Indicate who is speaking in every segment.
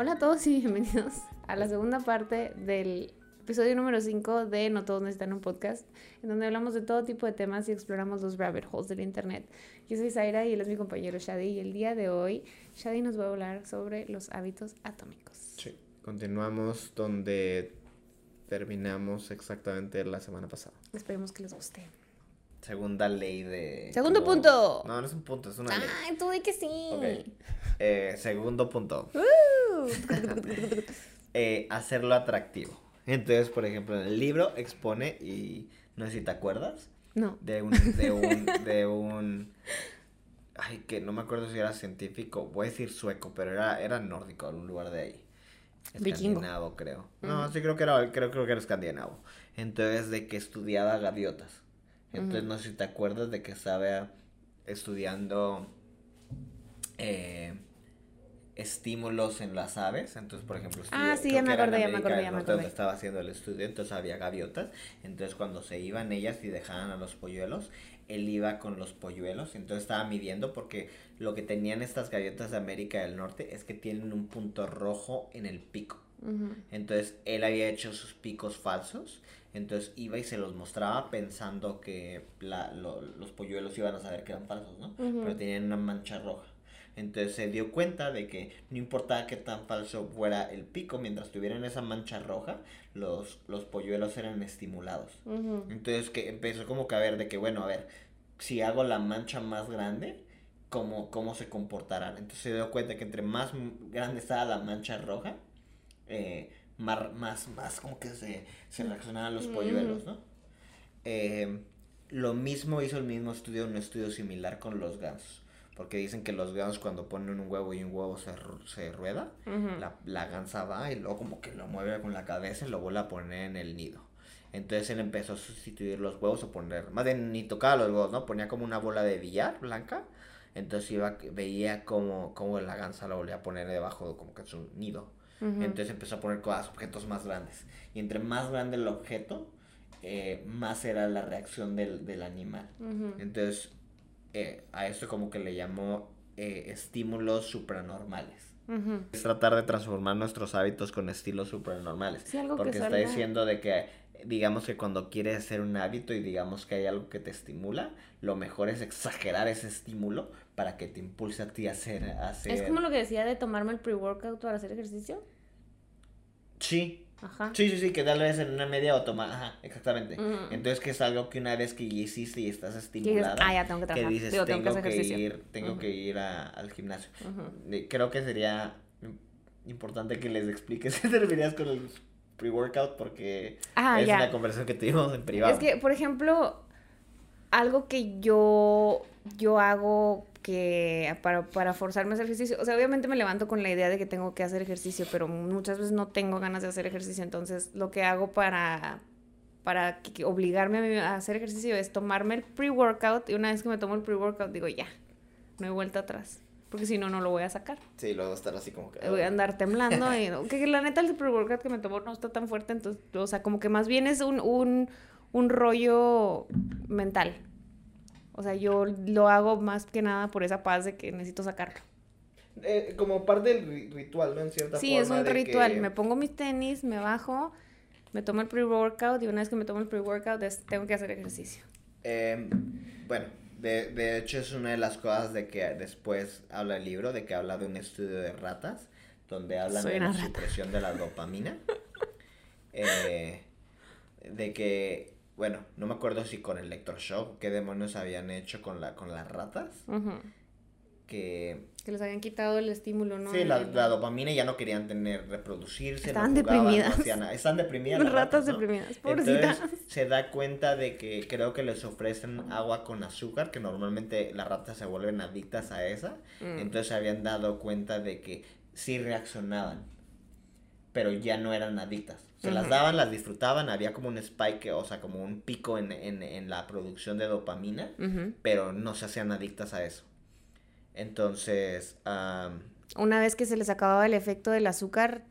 Speaker 1: Hola a todos y bienvenidos a la segunda parte del episodio número 5 de No Todos Necesitan un Podcast, en donde hablamos de todo tipo de temas y exploramos los rabbit holes del Internet. Yo soy Zaira y él es mi compañero Shadi y el día de hoy Shadi nos va a hablar sobre los hábitos atómicos.
Speaker 2: Sí, continuamos donde terminamos exactamente la semana pasada.
Speaker 1: Esperemos que les guste.
Speaker 2: Segunda ley de...
Speaker 1: Segundo punto.
Speaker 2: No, no es un punto, es una ley.
Speaker 1: Ay, tú di que sí.
Speaker 2: Ok. Eh, segundo punto.
Speaker 1: Uh.
Speaker 2: Eh, hacerlo atractivo. Entonces, por ejemplo, en el libro expone, y no sé si te acuerdas,
Speaker 1: No.
Speaker 2: de un, de un, de un, ay, que no me acuerdo si era científico, voy a decir sueco, pero era, era nórdico, algún lugar de ahí.
Speaker 1: Vikingo.
Speaker 2: Escandinavo, creo. No, sí creo que era, creo, creo que era escandinavo. Entonces, de que estudiaba gaviotas. Entonces, no sé si te acuerdas de que estaba estudiando eh, estímulos en las aves. Entonces, por ejemplo,
Speaker 1: Ah, sí,
Speaker 2: creo
Speaker 1: ya me
Speaker 2: que era en
Speaker 1: acordé, ya me
Speaker 2: América
Speaker 1: acordé,
Speaker 2: del
Speaker 1: ya me
Speaker 2: Norte donde
Speaker 1: acordé.
Speaker 2: estaba haciendo el estudio, entonces había gaviotas. Entonces, cuando se iban ellas y dejaban a los polluelos, él iba con los polluelos. Entonces, estaba midiendo porque lo que tenían estas gaviotas de América del Norte es que tienen un punto rojo en el pico. Entonces él había hecho sus picos falsos. Entonces iba y se los mostraba pensando que la- lo- los polluelos iban a saber que eran falsos, ¿no? Pero tenían una mancha roja. Entonces se dio cuenta de que no importaba qué tan falso fuera el pico, mientras tuvieran esa mancha roja, los, los polluelos eran estimulados. Entonces que empezó como que a ver de que, bueno, a ver, si hago la mancha más grande, ¿cómo, cómo se comportarán? Entonces se dio cuenta que entre más grande estaba la mancha roja, eh, mar- más, más como que se, se reaccionaban los polluelos, ¿no? Eh, lo mismo hizo el mismo estudio, un estudio similar con los gansos. Porque dicen que los gansos cuando ponen un huevo y un huevo se, se rueda,
Speaker 1: Ujú.
Speaker 2: la, la gansa va y luego como que lo mueve con la cabeza y lo vuelve a poner en el nido. Entonces él empezó a sustituir los huevos o poner, más bien ni tocaba los huevos, ¿no? Ponía como una bola de billar blanca. Entonces iba, veía como, como la gansa lo volvía a poner debajo como que su nido.
Speaker 1: Ujú.
Speaker 2: Entonces empezó a poner cosas, objetos más grandes. Y entre más grande el objeto, eh, más era la reacción del, del animal.
Speaker 1: Ujú.
Speaker 2: Entonces, eh, a esto como que le llamó eh, estímulos supranormales. Es tratar de transformar nuestros hábitos con estilos supranormales.
Speaker 1: Sí, algo que
Speaker 2: porque está
Speaker 1: salga-
Speaker 2: diciendo de que, digamos que cuando quieres hacer un hábito y digamos que hay algo que te estimula, lo mejor es exagerar ese estímulo para que te impulse a ti a hacer... A hacer...
Speaker 1: Es como lo que decía de tomarme el pre-workout para hacer ejercicio.
Speaker 2: Sí,
Speaker 1: Ajá.
Speaker 2: Sí, sí, sí, que tal vez en una media o tomar, ajá, exactamente. Entonces que es algo que una vez que ya hiciste y estás
Speaker 1: dices,
Speaker 2: estimulada,
Speaker 1: ah, ya tengo que
Speaker 2: dices,
Speaker 1: Digo, tengo
Speaker 2: tengo,
Speaker 1: que
Speaker 2: ir, tengo que ir a- al gimnasio. Creo que sería importante que les expliques qué te refierías con el pre-workout porque
Speaker 1: Ah,
Speaker 2: es
Speaker 1: ya.
Speaker 2: una conversación que tuvimos en privado.
Speaker 1: Es que, por ejemplo, algo que yo, yo hago que para, para forzarme a hacer ejercicio, o sea, obviamente me levanto con la idea de que tengo que hacer ejercicio, pero muchas veces no tengo ganas de hacer ejercicio, entonces lo que hago para, para que- que obligarme a, a hacer ejercicio es tomarme el pre-workout y una vez que me tomo el pre-workout digo, ya, no hay vuelta atrás, porque si no, no lo voy a sacar.
Speaker 2: Sí, luego estar así como que...
Speaker 1: Voy a andar temblando y que, que la neta el pre-workout que me tomó no está tan fuerte, entonces, o sea, como que más bien es un, un, un rollo mental. O sea, yo lo hago más que nada por esa paz de que necesito sacarlo.
Speaker 2: Eh, como parte del ri- ritual, ¿no? En cierta
Speaker 1: Sí, es
Speaker 2: forma
Speaker 1: un
Speaker 2: de
Speaker 1: ritual.
Speaker 2: que-
Speaker 1: Me pongo mis tenis, me bajo, me tomo el pre-workout y una vez que me tomo el pre-workout es- tengo que hacer ejercicio.
Speaker 2: Eh, bueno, de, de hecho es una de las cosas de que después habla el libro, de que habla de un estudio de ratas, donde hablan de la supresión de la dopamina. Eh, de que, bueno, no me acuerdo si con electroshock, qué demonios habían hecho con, la, con las ratas, que...
Speaker 1: Que les habían quitado el estímulo, ¿no?
Speaker 2: Sí, la, la dopamina ya no querían tener, reproducirse. no
Speaker 1: Estaban
Speaker 2: no
Speaker 1: deprimidas.
Speaker 2: hacían nada. Están deprimidas.
Speaker 1: Las
Speaker 2: las
Speaker 1: ratas
Speaker 2: ¿no?
Speaker 1: deprimidas, pobrecitas.
Speaker 2: Entonces se da cuenta de que creo que les ofrecen agua con azúcar, que normalmente las ratas se vuelven adictas a esa.
Speaker 1: Mm.
Speaker 2: Entonces se habían dado cuenta de que sí reaccionaban, pero ya no eran adictas. Se las daban, las disfrutaban, había como un spike, o sea, como un pico en, en, en la producción de dopamina, pero no se hacían adictas a eso. Entonces, am,
Speaker 1: Una vez que se les acababa el efecto del azúcar,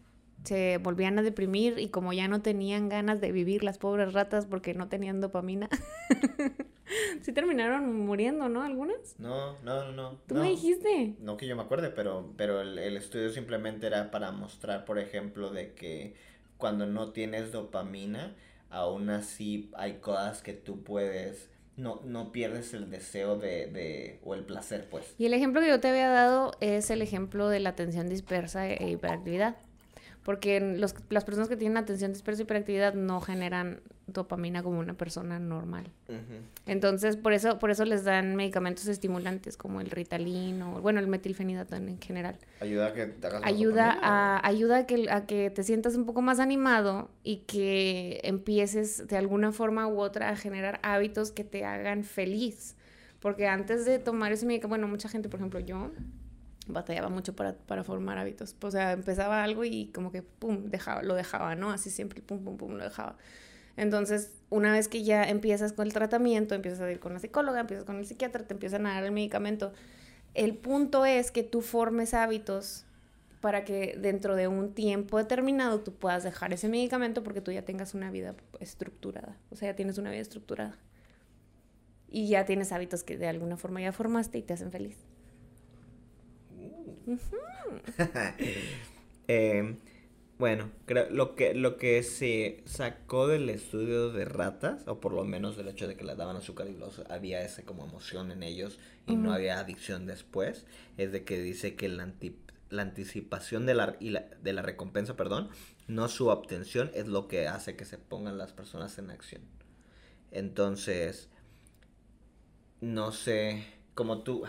Speaker 1: se volvían a deprimir y como ya no tenían ganas de vivir las pobres ratas porque no tenían dopamina, sí terminaron muriendo, ¿no? Algunas.
Speaker 2: No, no, no, no.
Speaker 1: Tú
Speaker 2: no.
Speaker 1: me dijiste.
Speaker 2: No que yo me acuerde, pero, pero el, el estudio simplemente era para mostrar, por ejemplo, de que cuando no tienes dopamina, aún así hay cosas que tú puedes, no, no pierdes el deseo de, de, o el placer, pues.
Speaker 1: Y el ejemplo que yo te había dado es el ejemplo de la atención dispersa e hiperactividad. Porque los, las personas que tienen atención dispersa y hiperactividad no generan dopamina como una persona normal. Entonces, por eso, por eso les dan medicamentos estimulantes como el Ritalin o, bueno, el metilfenidato en general.
Speaker 2: Ayuda a que te hagas
Speaker 1: Ayuda
Speaker 2: dopamina.
Speaker 1: a, ayuda a que, a que te sientas un poco más animado y que empieces de alguna forma u otra a generar hábitos que te hagan feliz. Porque antes de tomar ese medicamento, bueno, mucha gente, por ejemplo, yo batallaba mucho para, para formar hábitos. O sea, empezaba algo y como que, pum, dejaba, lo dejaba, ¿no? Así siempre, pum, pum, pum, lo dejaba. Entonces, una vez que ya empiezas con el tratamiento, empiezas a ir con la psicóloga, empiezas con el psiquiatra, te empiezan a dar el medicamento. El punto es que tú formes hábitos para que dentro de un tiempo determinado tú puedas dejar ese medicamento porque tú ya tengas una vida estructurada. O sea, ya tienes una vida estructurada. Y ya tienes hábitos que de alguna forma ya formaste y te hacen feliz.
Speaker 2: Eh, bueno, creo lo que lo que se sacó del estudio de ratas, o por lo menos del hecho de que les daban azúcar y los, había esa como emoción en ellos y no había adicción después, es de que dice que la, anti- la anticipación de la, y la- de la recompensa, perdón, no su obtención es lo que hace que se pongan las personas en acción. Entonces, no sé, como tú,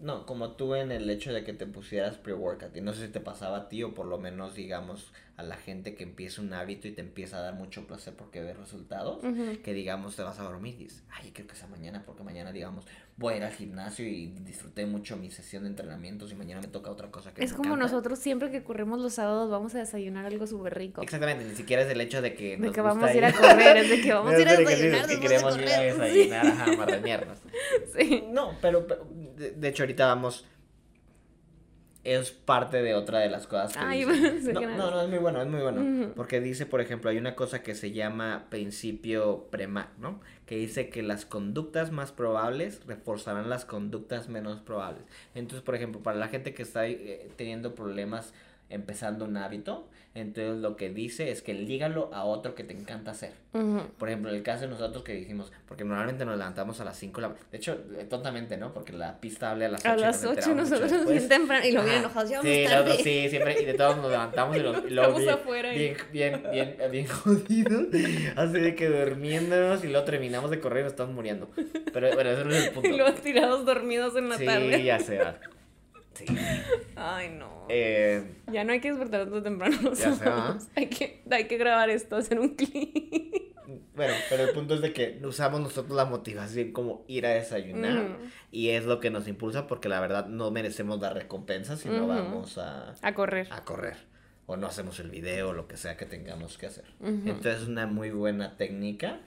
Speaker 2: no, como tú en el hecho de que te pusieras pre-workout, y no sé si te pasaba a ti o por lo menos, digamos, a la gente que empieza un hábito y te empieza a dar mucho placer porque ve resultados, que digamos te vas a dormir y dices, ay, creo que sea mañana porque mañana, digamos, voy a ir al gimnasio y disfruté mucho mi sesión de entrenamientos y mañana me toca otra cosa que
Speaker 1: Es
Speaker 2: me
Speaker 1: como
Speaker 2: encanta".
Speaker 1: nosotros siempre que corremos los sábados vamos a desayunar algo súper rico.
Speaker 2: Exactamente, ni siquiera es el hecho de que
Speaker 1: De
Speaker 2: nos
Speaker 1: que vamos a ir a correr, es de que vamos a ir a desayunar
Speaker 2: que queremos ir a
Speaker 1: correr, sí.
Speaker 2: desayunar, ajá, marrañarnos.
Speaker 1: Sí.
Speaker 2: No, pero, pero, de, de hecho ahorita vamos. Es parte de otra de las cosas que
Speaker 1: Ay,
Speaker 2: dice. No, no, no, es muy bueno, es muy bueno. Porque dice, por ejemplo, hay una cosa que se llama principio Premack, ¿no? Que dice que las conductas más probables reforzarán las conductas menos probables. Entonces, por ejemplo, para la gente que está eh, teniendo problemas empezando un hábito, entonces lo que dice es que lígalo a otro que te encanta hacer.
Speaker 1: Ujú.
Speaker 2: Por ejemplo, el caso de nosotros que dijimos, porque normalmente nos levantamos a las 5 de la De hecho, eh, tontamente, ¿no? Porque la pista habla a las 8.
Speaker 1: A las 8 nosotros bien temprano y lo bien enojados, ya
Speaker 2: Sí,
Speaker 1: tarde.
Speaker 2: sí, siempre, y de todos nos levantamos y, lo, y
Speaker 1: Estamos
Speaker 2: bien,
Speaker 1: afuera
Speaker 2: bien, bien, bien, bien jodidos, así de que durmiéndonos y luego terminamos de correr y nos estamos muriendo. Pero bueno, ese no es el punto.
Speaker 1: Y luego tirados dormidos en la
Speaker 2: sí,
Speaker 1: tarde.
Speaker 2: ya se va. Sí.
Speaker 1: Ay, no.
Speaker 2: Eh,
Speaker 1: Ya no hay que despertar tanto temprano
Speaker 2: Ya se va.
Speaker 1: nosotros. Hay que, hay que grabar esto, hacer un clip.
Speaker 2: bueno, pero el punto es de que usamos nosotros la motivación como ir a desayunar. Y es lo que nos impulsa porque la verdad no merecemos la recompensa si no vamos a,
Speaker 1: A correr.
Speaker 2: a correr. O no hacemos el video o lo que sea que tengamos que hacer. Entonces es una muy buena técnica.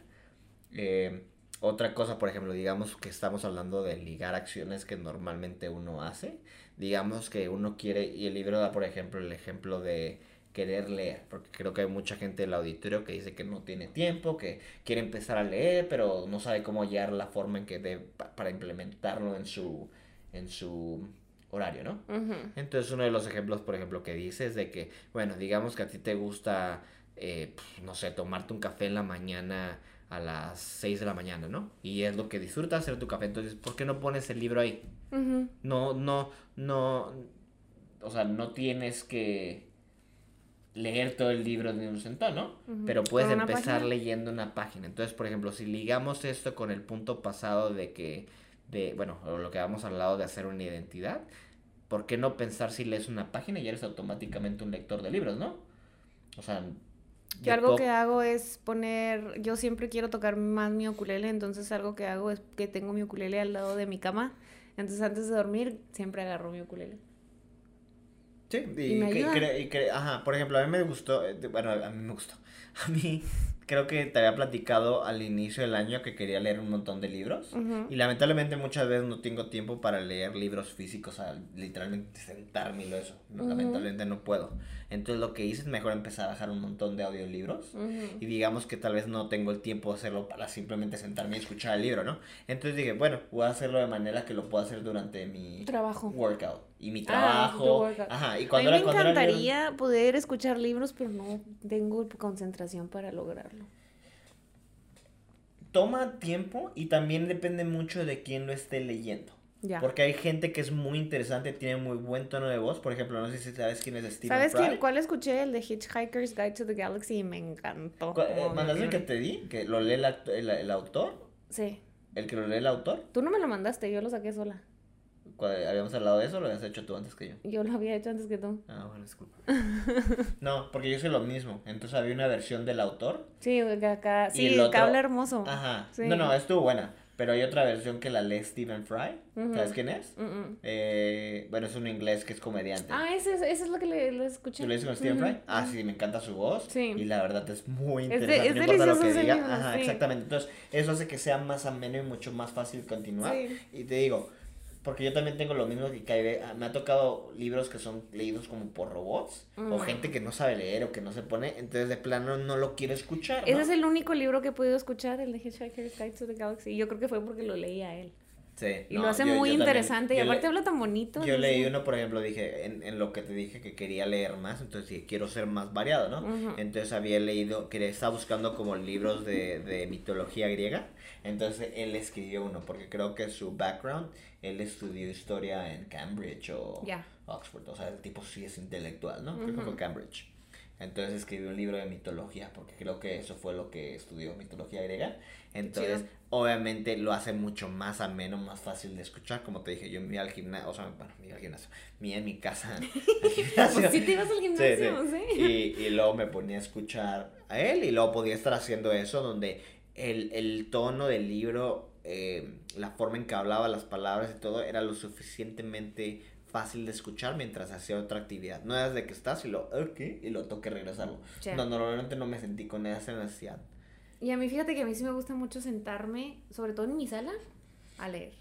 Speaker 2: Eh, otra cosa, por ejemplo, digamos que estamos hablando de ligar acciones que normalmente uno hace. Digamos que uno quiere, y el libro da, por ejemplo, el ejemplo de querer leer, porque creo que hay mucha gente del auditorio que dice que no tiene tiempo, que quiere empezar a leer, pero no sabe cómo hallar la forma en que debe pa- para implementarlo en su, en su horario, ¿no? Entonces uno de los ejemplos, por ejemplo, que dice es de que, bueno, digamos que a ti te gusta, eh, no sé, tomarte un café en la mañana a las 6 de la mañana, ¿no? Y es lo que disfrutas hacer tu café, entonces, ¿por qué no pones el libro ahí? No, no, no, o sea, no tienes que leer todo el libro de un centón, ¿no? Pero puedes
Speaker 1: ¿Con una
Speaker 2: empezar
Speaker 1: página?
Speaker 2: leyendo una página. Entonces, por ejemplo, si ligamos esto con el punto pasado de que, de, bueno, lo que habíamos hablado de hacer una identidad, ¿por qué no pensar si lees una página y eres automáticamente un lector de libros, ¿no? O sea,
Speaker 1: Yo algo que hago es poner, yo siempre quiero tocar más mi ukulele, entonces algo que hago es que tengo mi ukulele al lado de mi cama, entonces antes de dormir siempre agarro mi ukulele.
Speaker 2: Sí, y,
Speaker 1: Y me ayuda.
Speaker 2: y ajá, por ejemplo, a mí me gustó, eh, bueno, a mí me gustó, a mí creo que te había platicado al inicio del año que quería leer un montón de libros. Y lamentablemente muchas veces no tengo tiempo para leer libros físicos, o sea, literalmente sentarme y lo eso. Lamentablemente no puedo. Entonces lo que hice es mejor empezar a bajar un montón de audiolibros. Y digamos que tal vez no tengo el tiempo de hacerlo para simplemente sentarme y escuchar el libro, ¿no? Entonces dije, bueno, voy a hacerlo de manera que lo pueda hacer durante mi
Speaker 1: Trabajo.
Speaker 2: workout. Y mi trabajo. Ajá, y
Speaker 1: A
Speaker 2: cuando
Speaker 1: mí me
Speaker 2: cuando era
Speaker 1: encantaría poder escuchar libros, pero no tengo concentración para lograrlo.
Speaker 2: toma tiempo y también depende mucho de quién lo esté leyendo.
Speaker 1: Ya.
Speaker 2: Porque hay gente que es muy interesante, tiene muy buen tono de voz. Por ejemplo, no sé si sabes quién es Stephen
Speaker 1: ¿Sabes
Speaker 2: Fry.
Speaker 1: quién- cuál escuché? El de Hitchhiker's Guide to the Galaxy y me encantó.
Speaker 2: ¿Cu- eh, ¿Mandaste el que te di? ¿Que lo lee el, el, el autor?
Speaker 1: Sí.
Speaker 2: ¿El que lo lee el autor?
Speaker 1: Tú no me lo mandaste, yo lo saqué sola.
Speaker 2: ¿Habíamos hablado de eso o lo habías hecho tú antes que yo?
Speaker 1: Yo lo había hecho antes que tú.
Speaker 2: Ah, bueno, disculpa. no, porque yo hice lo mismo. Entonces había una versión del autor.
Speaker 1: Sí, que acá. Sí,
Speaker 2: el otro-
Speaker 1: habla hermoso.
Speaker 2: Ajá.
Speaker 1: Sí.
Speaker 2: No, no, estuvo buena. Pero hay otra versión que la lee Stephen Fry.
Speaker 1: Ujú.
Speaker 2: ¿Sabes quién es?
Speaker 1: Mm, mm.
Speaker 2: Eh, bueno, es un inglés que es comediante.
Speaker 1: Ah, ese, es- ese es lo que le, lo escuché.
Speaker 2: ¿Tú lo dices con Stephen
Speaker 1: Ujú,
Speaker 2: Fry? Ah, sí, me encanta su voz.
Speaker 1: Sí.
Speaker 2: Y la verdad es muy
Speaker 1: Es de-
Speaker 2: interesante.
Speaker 1: es
Speaker 2: no importa lo que diga.
Speaker 1: libro,
Speaker 2: Ajá,
Speaker 1: sí.
Speaker 2: exactamente. Entonces, eso hace que sea más ameno y mucho más fácil continuar.
Speaker 1: Sí.
Speaker 2: Y te digo, porque yo también tengo lo mismo que Kaibe. ah, Me ha tocado libros que son leídos como por robots. O gente que no sabe leer o que no se pone. Entonces, de plano, no lo quiere escuchar.
Speaker 1: Ese es el único libro que he podido escuchar, el de Hitchhiker's Guide to the Galaxy. Y yo creo que fue porque lo leí a él.
Speaker 2: Sí,
Speaker 1: Y
Speaker 2: no,
Speaker 1: lo hace
Speaker 2: yo-
Speaker 1: muy
Speaker 2: yo también-
Speaker 1: interesante. y
Speaker 2: le-
Speaker 1: aparte habla tan bonito.
Speaker 2: Yo leí uno, por ejemplo, dije, en, en lo que te dije que quería leer más, entonces dije, quiero ser más variado, ¿no? Entonces había leído, que estaba buscando como libros de, de mitología griega, entonces él escribió uno, porque creo que su background, él estudió historia en Cambridge o. Oxford, o sea, el tipo sí es intelectual, ¿no? Creo que
Speaker 1: Ujú.
Speaker 2: fue Cambridge. Entonces escribió un libro de mitología, porque creo que eso fue lo que estudió, mitología griega. Entonces, obviamente lo hace mucho más ameno, más fácil de escuchar. Como te dije, yo me iba al gimnasio, o sea, bueno, me iba al gimnasio, me iba en mi casa.
Speaker 1: Pues sí te ibas al gimnasio, sí.
Speaker 2: Y, y luego me ponía a escuchar a él y luego podía estar haciendo eso donde el, el tono del libro, eh, la forma en que hablaba las palabras y todo era lo suficientemente fácil de escuchar mientras hacía otra actividad. No es de que estás y lo, ok, y lo toque regresarlo.
Speaker 1: Ya.
Speaker 2: No, normalmente no me sentí con esa necesidad.
Speaker 1: Y a mí fíjate que a mí sí me gusta mucho sentarme, sobre todo en mi sala, a leer.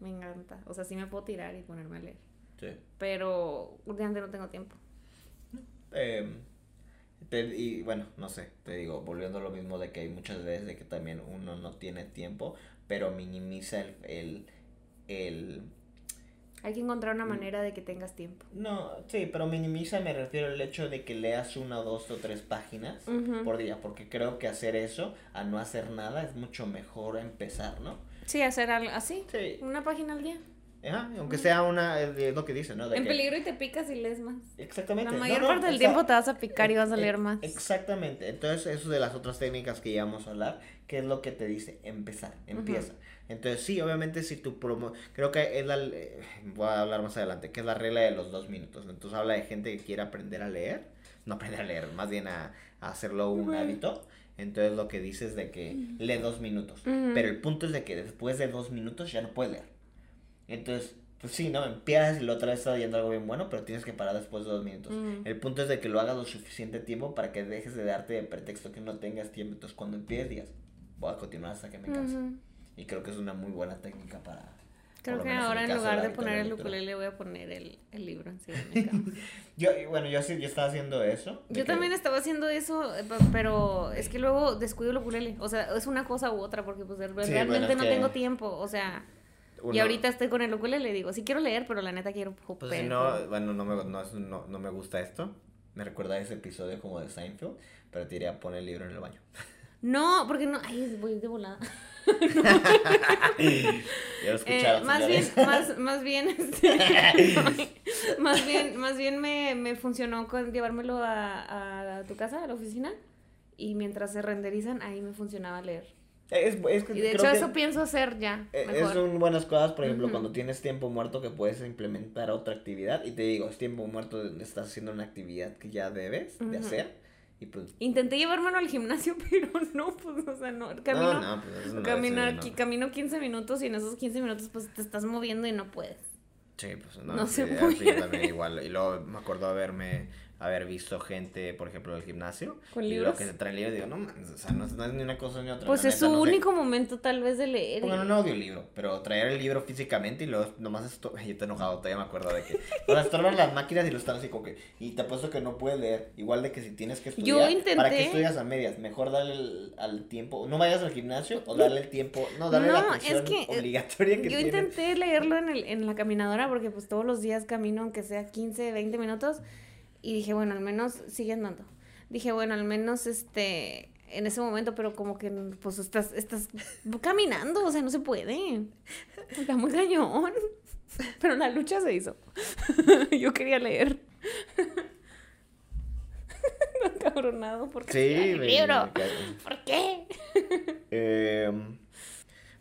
Speaker 1: Me encanta. O sea, sí me puedo tirar y ponerme a leer.
Speaker 2: Sí.
Speaker 1: Pero últimamente no tengo tiempo.
Speaker 2: Eh, te- y bueno, no sé, te digo, volviendo a lo mismo de que hay muchas veces de que también uno no tiene tiempo, pero minimiza el, el, el
Speaker 1: Hay que encontrar
Speaker 2: Mm.
Speaker 1: una manera de que tengas tiempo.
Speaker 2: no, sí, pero minimiza me refiero al hecho de que leas una, dos o tres páginas por día, porque creo que hacer eso, a no hacer nada, es mucho mejor empezar, ¿no?
Speaker 1: Sí, hacer algo así.
Speaker 2: Sí,
Speaker 1: Una página al día.
Speaker 2: ajá, aunque sea una, es lo que dice, ¿no? De
Speaker 1: En
Speaker 2: que-
Speaker 1: peligro y te picas y lees más.
Speaker 2: Exactamente.
Speaker 1: La mayor
Speaker 2: no,
Speaker 1: parte del tiempo te vas a picar y vas a
Speaker 2: Eh,
Speaker 1: leer más.
Speaker 2: Exactamente. Entonces, eso de las otras técnicas que íbamos a hablar, ¿qué es lo que te dice? Empezar, empieza. Entonces, sí, obviamente, si tu promo. Creo que es la. eh, Voy a hablar más adelante, que es la regla de los dos minutos. Entonces, habla de gente que quiere aprender a leer. No aprender a leer, más bien a, a hacerlo un hábito. Entonces, lo que dices de que lee dos minutos.
Speaker 1: Ujú.
Speaker 2: Pero el punto es de que después de dos minutos ya no puedes leer. Entonces, pues sí, ¿no? Empiezas y la otra vez está yendo algo bien bueno, pero tienes que parar después de dos minutos.
Speaker 1: Mm.
Speaker 2: El punto es de que lo hagas lo suficiente tiempo para que dejes de darte de pretexto que no tengas tiempo. Entonces, cuando empieces, digas, voy a continuar hasta que me canse. Y creo que es una muy buena técnica para.
Speaker 1: Creo que ahora en lugar de
Speaker 2: hábito
Speaker 1: poner el ukulele voy a poner el, el libro encima de mi.
Speaker 2: Yo, y bueno, yo sí, yo estaba haciendo eso. de
Speaker 1: Yo
Speaker 2: que-
Speaker 1: también estaba haciendo eso, eh, pe- pero es que luego descuido el ukulele. O sea, es una cosa u otra porque pues realmente
Speaker 2: bueno, es
Speaker 1: no
Speaker 2: que
Speaker 1: tengo tiempo. O sea, y
Speaker 2: uno-
Speaker 1: ahorita estoy con el ukulele. Digo, sí quiero leer, pero la neta quiero
Speaker 2: Pues si no, bueno, no me, no, no, no me gusta esto. Me recuerda a ese episodio como de Seinfeld, pero te diría poner el libro en el baño.
Speaker 1: No, porque no. Ay, voy de volada.
Speaker 2: Ya lo escucharon,
Speaker 1: Eh, más bien, más, más bien, este, más bien, más bien me, me funcionó con llevármelo a, a tu casa, a la oficina, y mientras se renderizan, ahí me funcionaba leer.
Speaker 2: Es, es que
Speaker 1: Y de hecho
Speaker 2: que-
Speaker 1: eso pienso hacer ya,
Speaker 2: Eh,
Speaker 1: mejor.
Speaker 2: Son buenas cosas, por ejemplo, cuando tienes tiempo muerto que puedes implementar otra actividad. Y te digo, es tiempo muerto donde estás haciendo una actividad que ya debes de hacer. Y pues.
Speaker 1: Intenté llevármelo al gimnasio, pero no, pues, o sea, no, camino,
Speaker 2: no, no, pues no,
Speaker 1: camino,
Speaker 2: eso no.
Speaker 1: qui- camino 15 minutos y en esos 15 minutos pues te estás moviendo y no puedes.
Speaker 2: Sí, pues no.
Speaker 1: no se puede.
Speaker 2: igual. Y luego me acuerdo haberme haber visto gente, por ejemplo, del gimnasio.
Speaker 1: ¿Con
Speaker 2: y
Speaker 1: libros?
Speaker 2: lo que se traen libros, digo, no mames, o sea, no, no es ni una cosa ni otra.
Speaker 1: Pues
Speaker 2: la
Speaker 1: es
Speaker 2: neta,
Speaker 1: su
Speaker 2: no sé.
Speaker 1: único momento tal vez de leer.
Speaker 2: Bueno,
Speaker 1: y-
Speaker 2: no audiolibro, pero traer el libro físicamente y luego nomás esto. Yo te enojado, todavía me acuerdo de que. O sea, estorban las máquinas y lo están así como que. Y te apuesto que no puedes leer. Igual de que si tienes que
Speaker 1: Yo
Speaker 2: estudiar. ¿Para qué
Speaker 1: intenté-
Speaker 2: estudias a medias? Mejor darle el- al tiempo. No vayas al gimnasio o darle el tiempo. No, darle la
Speaker 1: No,
Speaker 2: atención
Speaker 1: es que, eh,
Speaker 2: obligatoria que
Speaker 1: Yo intenté leerlo en, el, en la caminadora porque pues todos los días camino aunque sea 15, 20 minutos y dije, bueno, al menos sigue andando. Dije, bueno, al menos este en ese momento, pero como que pues estás estás caminando, o sea, no se puede. Está muy cañón. Pero la lucha se hizo. Yo quería leer. Cabronado porque
Speaker 2: Sí,
Speaker 1: el libro. ¿Por qué?
Speaker 2: Eh,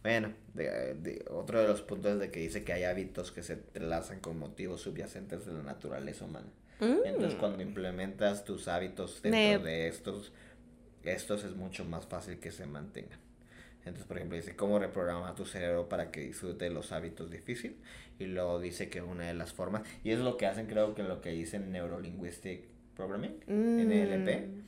Speaker 2: bueno, de- de- otro de los puntos de que dice que hay hábitos que se entrelazan con motivos subyacentes de la naturaleza humana. Entonces,
Speaker 1: Mm.
Speaker 2: cuando implementas tus hábitos dentro de estos, estos es mucho más fácil que se mantengan. Entonces, por ejemplo, dice cómo reprogramar tu cerebro para que disfrute los hábitos difíciles. Y luego dice que una de las formas, y es lo que hacen, creo que lo que dicen Neurolinguistic Programming, NLP,
Speaker 1: Mm.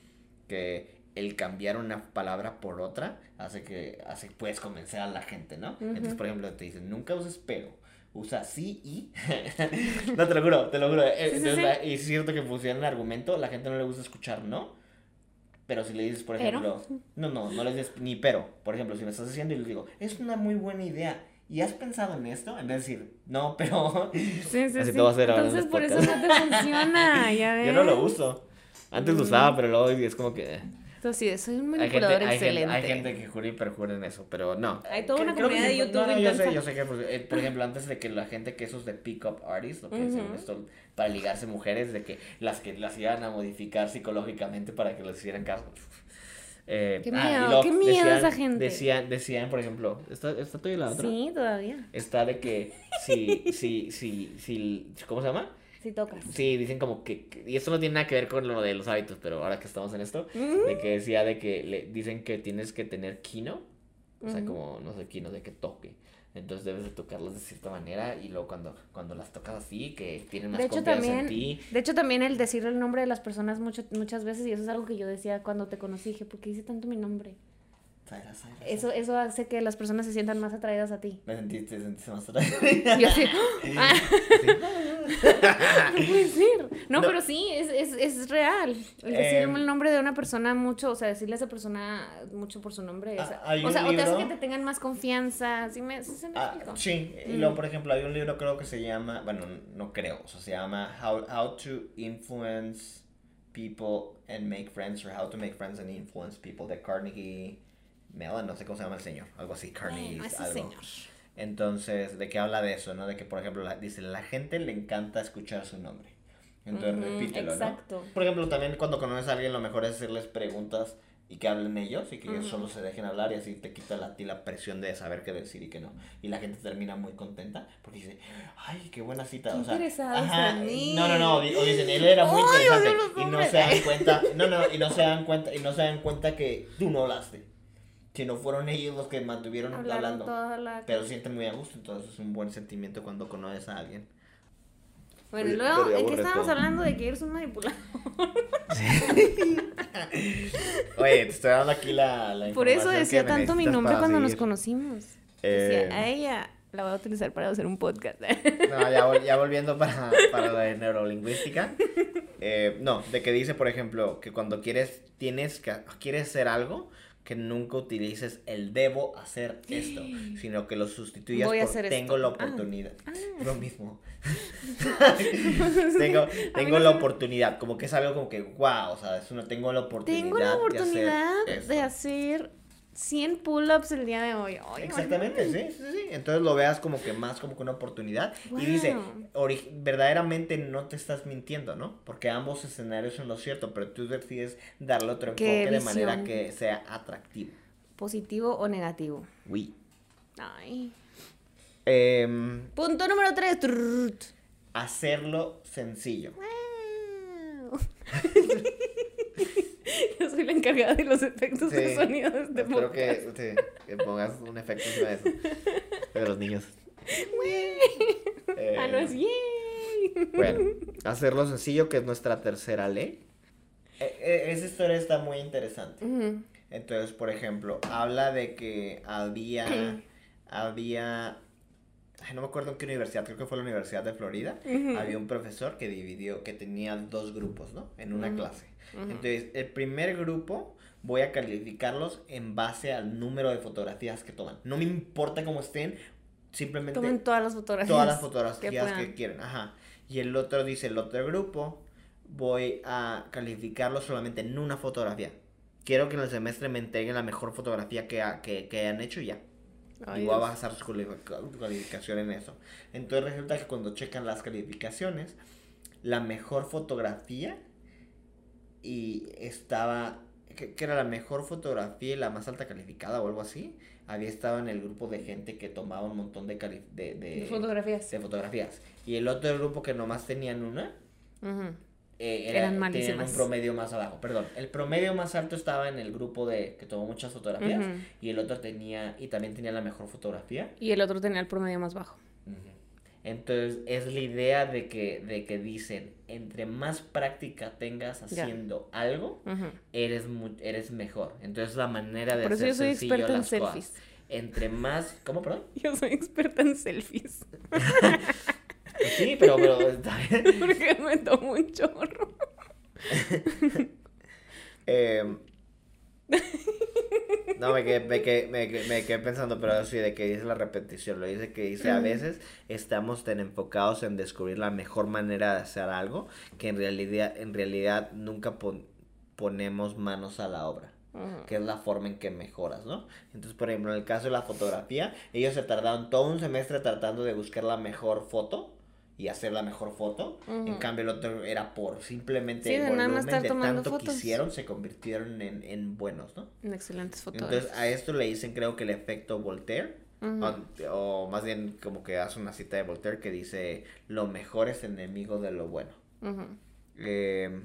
Speaker 2: que el cambiar una palabra por otra hace que hace, puedes convencer a la gente, ¿no? Entonces,
Speaker 1: Ujú.
Speaker 2: por ejemplo, te dicen, nunca uses pero, usa sí y. no, te lo juro, te lo juro. Eh,
Speaker 1: Sí,
Speaker 2: entonces,
Speaker 1: sí.
Speaker 2: es cierto que funciona el argumento, la gente no le gusta escuchar no. Pero si le dices, por
Speaker 1: ¿Pero?
Speaker 2: ejemplo, no, no, no le dices ni pero. Por ejemplo, si me estás diciendo y le digo, es una muy buena idea. ¿Y has pensado en esto? En vez de decir, no, pero.
Speaker 1: Sí, sí,
Speaker 2: Así
Speaker 1: sí.
Speaker 2: te voy a hacer
Speaker 1: Entonces
Speaker 2: los
Speaker 1: por eso no te funciona, ya ves.
Speaker 2: Yo no lo uso. Antes lo
Speaker 1: Mm.
Speaker 2: usaba, pero luego es como que.
Speaker 1: Entonces, sí, soy un
Speaker 2: Hay gente,
Speaker 1: manipulador
Speaker 2: hay, gente,
Speaker 1: excelente.
Speaker 2: hay gente que jura y perjura en eso, pero no.
Speaker 1: Hay toda una
Speaker 2: Creo que
Speaker 1: comunidad de YouTube
Speaker 2: No, no, yo sé, yo sé que, pues, eh, por ejemplo, antes de que la gente que esos de pick-up artists, lo que decían
Speaker 1: Ujú.
Speaker 2: esto, para ligarse mujeres, de que las que las iban a modificar psicológicamente para que les hicieran caso. Eh,
Speaker 1: Qué
Speaker 2: y
Speaker 1: miedo, qué miedo
Speaker 2: decían-
Speaker 1: esa gente.
Speaker 2: Decían, decían, por ejemplo, ¿está, está todavía la otra?
Speaker 1: Sí, todavía.
Speaker 2: Está de que si, si, si, si, ¿cómo se llama?
Speaker 1: Sí tocas.
Speaker 2: Sí, dicen como que, que- y esto no tiene nada que ver con lo de los hábitos, pero ahora que estamos en esto,
Speaker 1: Ujú.
Speaker 2: de que decía de que le dicen que tienes que tener kino, o sea,
Speaker 1: Ujú.
Speaker 2: como, no sé, kino de que toque. Entonces debes de tocarlas de cierta manera y luego cuando, cuando las tocas así, que tienen más
Speaker 1: De hecho,
Speaker 2: confianza en
Speaker 1: también,
Speaker 2: ti.
Speaker 1: de hecho, también el decir el nombre de las personas mucho, muchas veces, y eso es algo que yo decía cuando te conocí, dije, ¿por qué dice tanto mi nombre?
Speaker 2: Zaira, Zaira,
Speaker 1: Eso, eso hace que las personas se sientan más atraídas a ti.
Speaker 2: Me sentiste, sentiste más.
Speaker 1: Y yo así, ¡ah! no puede ser. No,
Speaker 2: No.
Speaker 1: pero sí, es, es, es real. El decir
Speaker 2: Em.
Speaker 1: el nombre de una persona mucho, o sea, decirle a esa persona mucho por su nombre. O
Speaker 2: Ah,
Speaker 1: sea, o,
Speaker 2: un
Speaker 1: sea, o te hace que te tengan más confianza. ¿Sí me, sí se me
Speaker 2: Ah, y
Speaker 1: Mm.
Speaker 2: luego, por ejemplo, hay un libro creo que se llama, bueno, no creo, o sea, se llama How, How to Influence People and Make Friends, or How to Make Friends and Influence People, de Carnegie Mellon, no sé cómo se llama el señor, algo así, Carnegie
Speaker 1: Bueno, ese
Speaker 2: algo.
Speaker 1: señor.
Speaker 2: Entonces, ¿de qué habla de eso, no? De que, por ejemplo, la- dice, la gente le encanta escuchar su nombre. Entonces, repítelo,
Speaker 1: exacto.
Speaker 2: ¿no? Por ejemplo, también cuando conoces a alguien, lo mejor es hacerles preguntas y que hablen ellos y que ellos solo se dejen hablar y así te quita la, a ti la presión de saber qué decir y qué no. Y la gente termina muy contenta porque dice, ay, qué buena cita.
Speaker 1: Qué
Speaker 2: o sea,
Speaker 1: interesados
Speaker 2: ajá,
Speaker 1: en mí.
Speaker 2: No, no, no, o dicen, él era muy interesante y no se dan cuenta, no, no, y no se dan cuenta, y no se dan cuenta que tú no hablaste. Sino fueron ellos los que mantuvieron
Speaker 1: Hablaron
Speaker 2: hablando.
Speaker 1: toda la...
Speaker 2: Pero sienten muy a gusto, entonces es un buen sentimiento cuando conoces a alguien.
Speaker 1: Bueno, y luego, ¿en qué estábamos hablando de que eres un manipulador?
Speaker 2: Oye, te estoy dando aquí la, la
Speaker 1: Por eso decía tanto mi nombre cuando nos conocimos.
Speaker 2: Eh,
Speaker 1: Decía, a ella la voy a utilizar para hacer un podcast.
Speaker 2: No, ya, vol- ya volviendo para, para lo de neurolingüística. eh, no, de que dice, por ejemplo, que cuando quieres, tienes que, quieres hacer algo, que nunca utilices el debo hacer esto, sino que lo sustituyas
Speaker 1: Voy
Speaker 2: por
Speaker 1: hacer
Speaker 2: tengo
Speaker 1: esto.
Speaker 2: la
Speaker 1: Ah.
Speaker 2: oportunidad.
Speaker 1: Ah.
Speaker 2: Lo mismo. tengo tengo la oportunidad, como que es algo como que, wow, o sea, es una, tengo la oportunidad.
Speaker 1: Tengo la
Speaker 2: de hacer
Speaker 1: 100 pull-ups el día de hoy. Ay,
Speaker 2: Exactamente, sí, sí, sí. Entonces lo veas como que más como que una oportunidad. Y dice,
Speaker 1: Wow.
Speaker 2: verdaderamente no te estás mintiendo, ¿no? Porque ambos escenarios son lo cierto, pero tú decides darle otro enfoque de manera que sea atractivo.
Speaker 1: Positivo o negativo.
Speaker 2: Oui.
Speaker 1: Ay.
Speaker 2: Em,
Speaker 1: Punto número 3.
Speaker 2: hacerlo sencillo.
Speaker 1: Yo soy la encargada de los efectos de
Speaker 2: Sí.
Speaker 1: sonido de este
Speaker 2: Espero
Speaker 1: podcast.
Speaker 2: que, sí, que pongas un efecto encima de eso. De los niños. Eh,
Speaker 1: Ah, no es yay.
Speaker 2: Bueno, hacerlo sencillo, que es nuestra tercera ley. E- e- esa historia está muy interesante. Entonces, por ejemplo, habla de que había, había, ay, no me acuerdo en qué universidad, creo que fue la Universidad de Florida, había un profesor que dividió, que tenía dos grupos, ¿no? En una clase.
Speaker 1: Ujú.
Speaker 2: Entonces, el primer grupo voy a calificarlos en base al número de fotografías que toman. No me importa cómo estén, simplemente
Speaker 1: Tomen todas las fotografías.
Speaker 2: todas las
Speaker 1: que
Speaker 2: fotografías que,
Speaker 1: puedan.
Speaker 2: quieren. Ajá. Y el otro dice, el otro grupo, voy a calificarlo solamente en una fotografía. Quiero que en el semestre me entreguen la mejor fotografía que, ha- que, que hayan hecho ya.
Speaker 1: Ay,
Speaker 2: y voy a basar su cali- calificación en eso. Entonces resulta que cuando checan las calificaciones, la mejor fotografía y estaba, que, que era la mejor fotografía y la más alta calificada o algo así, había estado en el grupo de gente que tomaba un montón de, cali- de, de,
Speaker 1: Fotografías.
Speaker 2: de fotografías. Y el otro grupo que nomás tenían una, eh,
Speaker 1: Eran
Speaker 2: era, tenían
Speaker 1: malísimas.
Speaker 2: un promedio más abajo. Perdón, el promedio más alto estaba en el grupo de que tomó muchas fotografías y el otro tenía, y también tenía la mejor fotografía.
Speaker 1: Y el otro tenía el promedio más bajo.
Speaker 2: Entonces es la idea de que, de que dicen, entre más práctica tengas haciendo algo,
Speaker 1: Ujú.
Speaker 2: eres, mu- eres mejor. Entonces la manera de
Speaker 1: Por eso
Speaker 2: hacer
Speaker 1: yo soy
Speaker 2: sencillo
Speaker 1: experta en
Speaker 2: las cosas.
Speaker 1: selfies.
Speaker 2: Entre más, ¿cómo, perdón?
Speaker 1: Yo soy experta en selfies.
Speaker 2: Sí, pero, pero.
Speaker 1: Porque me tomo un chorro.
Speaker 2: Eh, no, me quedé, me, quedé, me, quedé, me quedé pensando, pero sí, de que dice la repetición. Lo dice que dice, a veces estamos tan enfocados en descubrir la mejor manera de hacer algo que en realidad, en realidad nunca pon- ponemos manos a la obra. Que es la forma en que mejoras, ¿no? Entonces, por ejemplo, en el caso de la fotografía, ellos se tardaron todo un semestre tratando de buscar la mejor foto y hacer la mejor foto. En cambio, el otro era por simplemente
Speaker 1: Sí,
Speaker 2: el volumen de tanto que hicieron, se convirtieron en, en buenos, ¿no?
Speaker 1: En excelentes fotógrafos.
Speaker 2: Entonces, a esto le dicen, creo que el efecto Voltaire. O, o más bien como que hace una cita de Voltaire que dice lo mejor es enemigo de lo bueno eh,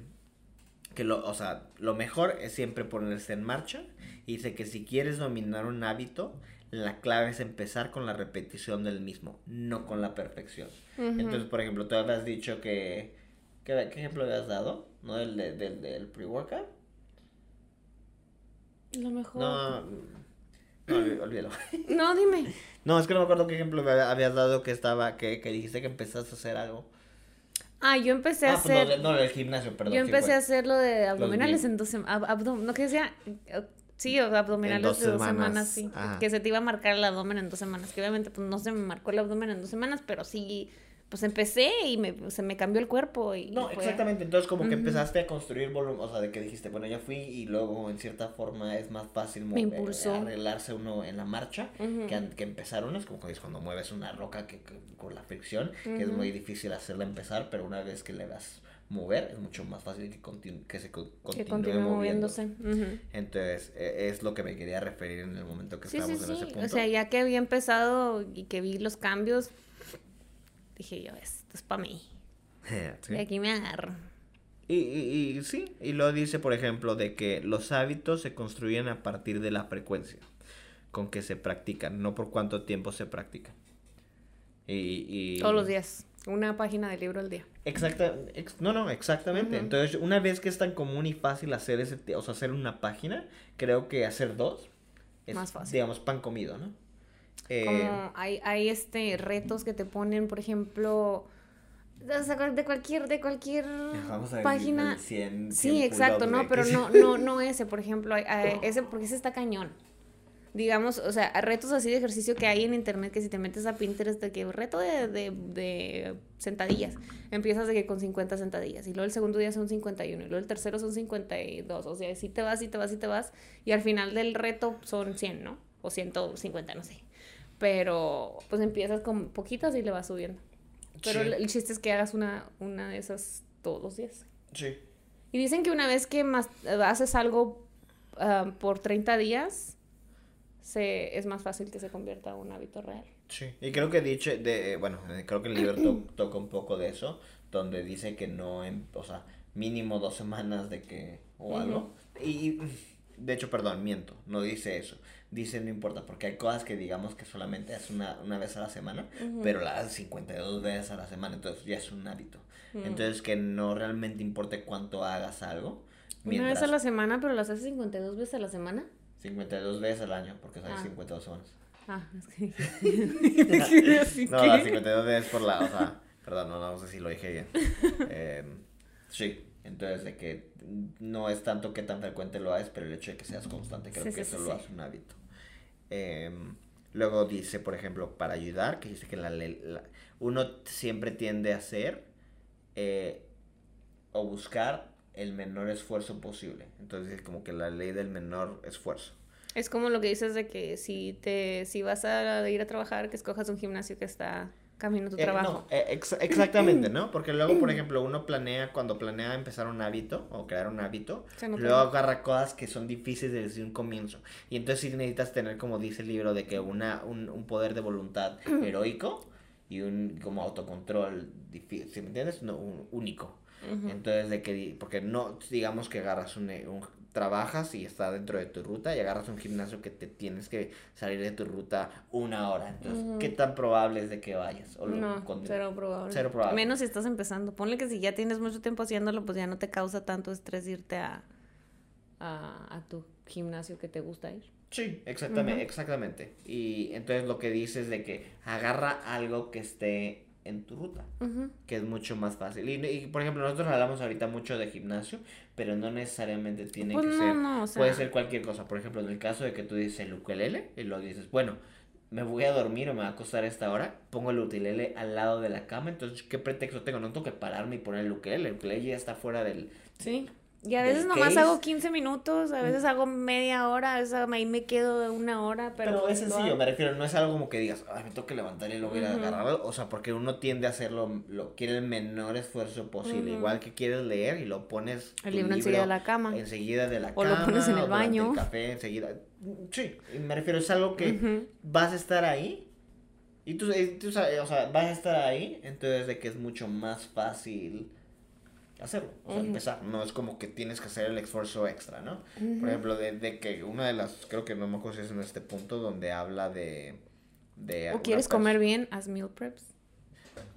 Speaker 2: que lo, o sea, lo mejor es siempre ponerse en marcha. Y dice que si quieres dominar un hábito, la clave es empezar con la repetición del mismo, no con la perfección. Entonces, por ejemplo, tú habías dicho que... ¿Qué, qué ejemplo habías dado? ¿No? Del, del, del, del pre-workout.
Speaker 1: Lo mejor.
Speaker 2: No, no, olví- olvídalo.
Speaker 1: No, dime.
Speaker 2: No, es que no me acuerdo qué ejemplo me habías dado que estaba, que, que dijiste que empezaste a hacer algo.
Speaker 1: Ah, yo empecé a
Speaker 2: Ah, no,
Speaker 1: hacer.
Speaker 2: de- no, del gimnasio, perdón.
Speaker 1: yo empecé a hacer lo de abdominales en dos semanas. ¿No que decía? Sí, o abdominales
Speaker 2: dos
Speaker 1: de dos
Speaker 2: semanas,
Speaker 1: semanas, sí.
Speaker 2: ajá.
Speaker 1: Que se te iba a marcar el abdomen en dos semanas. Que obviamente pues no se me marcó el abdomen en dos semanas, pero sí, pues empecé y me, se me cambió el cuerpo. Y
Speaker 2: No,
Speaker 1: fue-
Speaker 2: exactamente. Entonces, como que empezaste a construir volumen. O sea, de que dijiste, bueno, ya fui y luego, en cierta forma, es más fácil mover,
Speaker 1: impulsó.
Speaker 2: arreglarse uno en la marcha que, que empezar uno. Es como cuando, cuando mueves una roca que, que- con la fricción, que es muy difícil hacerla empezar, pero una vez que le vas mover, es mucho más fácil que, continu- que se co-
Speaker 1: Que
Speaker 2: continúe
Speaker 1: moviéndose.
Speaker 2: Entonces, e- es lo que me quería referir en el momento que
Speaker 1: Sí, sí,
Speaker 2: estábamos en
Speaker 1: sí.
Speaker 2: ese punto.
Speaker 1: O sea, ya que había empezado y que vi los cambios, dije yo, esto es para mí.
Speaker 2: Sí.
Speaker 1: De aquí me agarro.
Speaker 2: Y, y, y sí, y lo dice, por ejemplo, de que los hábitos se construyen a partir de la frecuencia con que se practican, no por cuánto tiempo se practican. Y, y-
Speaker 1: Todos los días. Una página de libro al día.
Speaker 2: Exacta, ex- no, no, exactamente. Entonces, una vez que es tan común y fácil hacer ese, o sea, hacer una página, creo que hacer dos es,
Speaker 1: Más fácil.
Speaker 2: digamos, pan comido, ¿no? Eh,
Speaker 1: Como hay, hay este retos que te ponen, por ejemplo, o sea, de cualquier, de cualquier
Speaker 2: vamos a
Speaker 1: página.
Speaker 2: el 100, 100
Speaker 1: Sí, exacto, no, pero no, no, no ese, por ejemplo, hay- hay- ese, porque ese está cañón. Digamos, o sea, retos así de ejercicio que hay en internet que si te metes a Pinterest de que reto de, de, de sentadillas, empiezas de que con 50 sentadillas y luego el segundo día son 51 y luego el tercero son 52, o sea, si te vas, si te vas, si te vas y al final del reto son 100, ¿no? O 150, no sé. Pero pues empiezas con poquitas y le vas subiendo. Pero
Speaker 2: Sí.
Speaker 1: el, chiste es que hagas una, una de esas todos los días.
Speaker 2: Sí.
Speaker 1: Y dicen que una vez que más, haces algo ah, por 30 días, se, es más fácil que se convierta en un hábito real.
Speaker 2: Sí, y creo que dicho, de, bueno, eh, creo que el libro to- toca un poco de eso, donde dice que no, en, o sea, mínimo dos semanas de que, o algo. Y, de hecho, perdón, miento, no dice eso. dice no importa, porque hay cosas que digamos que solamente es una, una vez a la semana, pero la haces 52 veces a la semana, entonces ya es un hábito. Entonces que no realmente importe cuánto hagas algo.
Speaker 1: Una vez a la semana, pero las haces 52 veces a la semana.
Speaker 2: 52 veces al año, porque son 52 semanas. Ah, es que...
Speaker 1: no,
Speaker 2: las 52 veces por la, o sea, perdón, no, no sé si lo dije bien. Eh, sí, entonces de que no es tanto que tan frecuente lo haces, pero el hecho de que seas constante, creo que eso lo hace un hábito. Em, luego dice, por ejemplo, para ayudar, que dice que la, la uno siempre tiende a hacer eh, o buscar el menor esfuerzo posible. Entonces es como que la ley del menor esfuerzo.
Speaker 1: Es como lo que dices de que si te si vas a ir a trabajar, que escojas un gimnasio que está camino a tu eh, trabajo.
Speaker 2: Eh, exactamente, ¿no? Porque luego, por ejemplo, uno planea, cuando planea empezar un hábito o crear un hábito, luego agarra cosas que son difíciles desde un comienzo. Y entonces sí necesitas tener, como dice el libro, de que una, un, un poder de voluntad heroico y un como autocontrol difícil, ¿sí me entiendes? No, un único. Entonces, de que, porque no, digamos que agarras un, un, trabajas y está dentro de tu ruta y agarras un gimnasio que te tienes que salir de tu ruta una hora. Entonces, ¿qué tan probable es de que vayas?
Speaker 1: O no, cero probable. Cero probable. Menos si estás empezando. Ponle que si ya tienes mucho tiempo haciéndolo, pues ya no te causa tanto estrés irte a, a, a tu gimnasio que te gusta ir.
Speaker 2: Sí, exactamente, exactamente. Y entonces lo que dices de que agarra algo que esté en tu ruta, que es mucho más fácil. Y, por ejemplo, nosotros hablamos ahorita mucho de gimnasio, pero no necesariamente tiene pues que ser, puede ser cualquier cosa. Por ejemplo, en el caso de que tú dices el ukelele y lo dices, bueno, me voy a dormir o me va a acostar a esta hora, pongo el ukelele al lado de la cama, entonces, ¿qué pretexto tengo? No tengo que pararme y poner el ukelele, el ukelele ya está fuera del...
Speaker 1: Sí. Y a veces nomás hago 15 minutos, a veces hago media hora, a veces ahí me quedo una hora, pero...
Speaker 2: Pero es sencillo, me refiero, no es algo como que digas, ay, me tengo que levantar y luego ir a agarrarlo, o sea, porque uno tiende a hacerlo, lo quiere el menor esfuerzo posible, igual que quieres leer y lo pones...
Speaker 1: El libro, enseguida de la cama.
Speaker 2: Enseguida de la
Speaker 1: cama. O lo pones en el baño.
Speaker 2: El café, enseguida. Sí, me refiero, es algo que vas a estar ahí y tú, tú, o sea, vas a estar ahí, entonces de que es mucho más fácil hacerlo, o sea, empezar. No es como que tienes que hacer el esfuerzo extra, ¿no? Por ejemplo, de, de, que una de las, creo que no me acuerdo si es en este punto donde habla de... de
Speaker 1: o quieres comer bien, haz meal preps.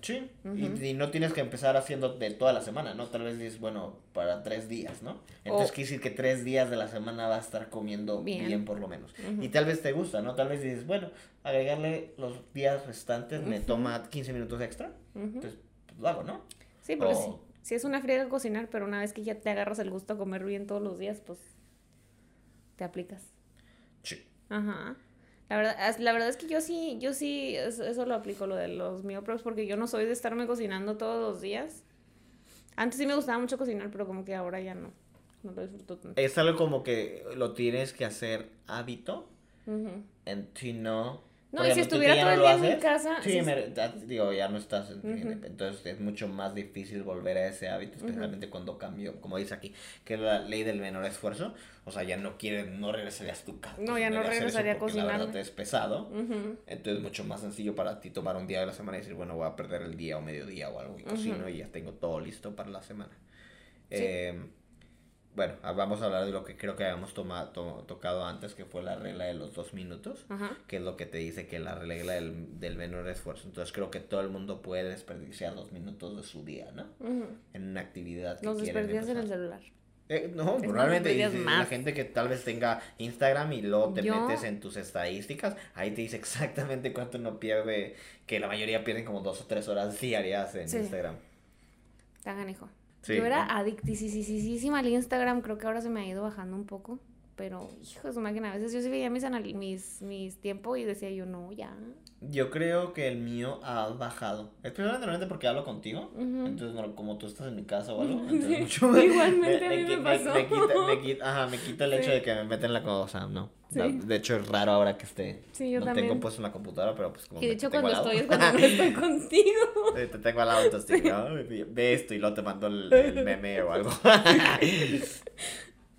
Speaker 2: Sí, y, no tienes que empezar haciendo de toda la semana, ¿no? Tal vez dices, bueno, para tres días, ¿no? Entonces quiere decir que tres días de la semana va a estar comiendo bien, por lo menos. Y tal vez te gusta, ¿no? Tal vez dices, bueno, agregarle los días restantes me toma 15 minutos extra. Entonces, pues lo hago, ¿no?
Speaker 1: Sí, pero sí si es una friega cocinar, pero una vez que ya te agarras el gusto a comer bien todos los días, pues te aplicas.
Speaker 2: Sí.
Speaker 1: Ajá. La verdad, la verdad es que yo sí, yo sí, eso, lo aplico, lo de los meal porque yo no soy de estarme cocinando todos los días. Antes sí me gustaba mucho cocinar, pero como que ahora ya no. No lo disfruto tanto.
Speaker 2: Es algo como que lo tienes que hacer hábito. En si no,
Speaker 1: no, y si estuviera todo el día en mi casa.
Speaker 2: Sí, digo, ya no estás. Entonces es mucho más difícil volver a ese hábito, especialmente cuando cambio, como dice aquí, que es la ley del menor esfuerzo. O sea, ya no quieres, no regresarías a tu casa.
Speaker 1: No, ya no regresaría a cocinar.
Speaker 2: La verdad te es pesado. Entonces es mucho más sencillo para ti tomar un día de la semana y decir, bueno, voy a perder el día o mediodía o algo y cocino y ya tengo todo listo para la semana. Eh, bueno, ah, vamos a hablar de lo que creo que habíamos tomado, tocado antes, que fue la regla de los dos minutos, que es lo que te dice que la regla del, menor esfuerzo. Entonces creo que todo el mundo puede desperdiciar dos minutos de su día, ¿no? En una actividad que
Speaker 1: Los desperdicias en el celular.
Speaker 2: Eh, no, probablemente la gente que tal vez tenga Instagram y luego te metes en tus estadísticas, ahí te dice exactamente cuánto no pierde, que la mayoría pierden como dos o tres horas diarias en Instagram.
Speaker 1: Hagan hijo. Yo era adictísima al Instagram, creo que ahora se me ha ido bajando un poco. Pero, hijo de su máquina, a veces yo sí veía mis, mis, mis tiempos y decía yo, no, ya.
Speaker 2: Yo creo que el mío ha bajado. Especialmente porque hablo contigo. Entonces, como tú estás en mi casa o algo. Entonces, mucho
Speaker 1: Igualmente me, a mí me, pasó.
Speaker 2: Me, quita, quita, ajá, me quita el hecho de que me meten la cosa, no. De hecho, es raro ahora que esté.
Speaker 1: Sí, yo
Speaker 2: no
Speaker 1: también.
Speaker 2: tengo puesto en la computadora, pero pues como.
Speaker 1: Y de hecho, cuando estoy es cuando no estoy contigo.
Speaker 2: Sí, te tengo al lado, entonces digo, ve esto y luego te mando el, el meme o algo.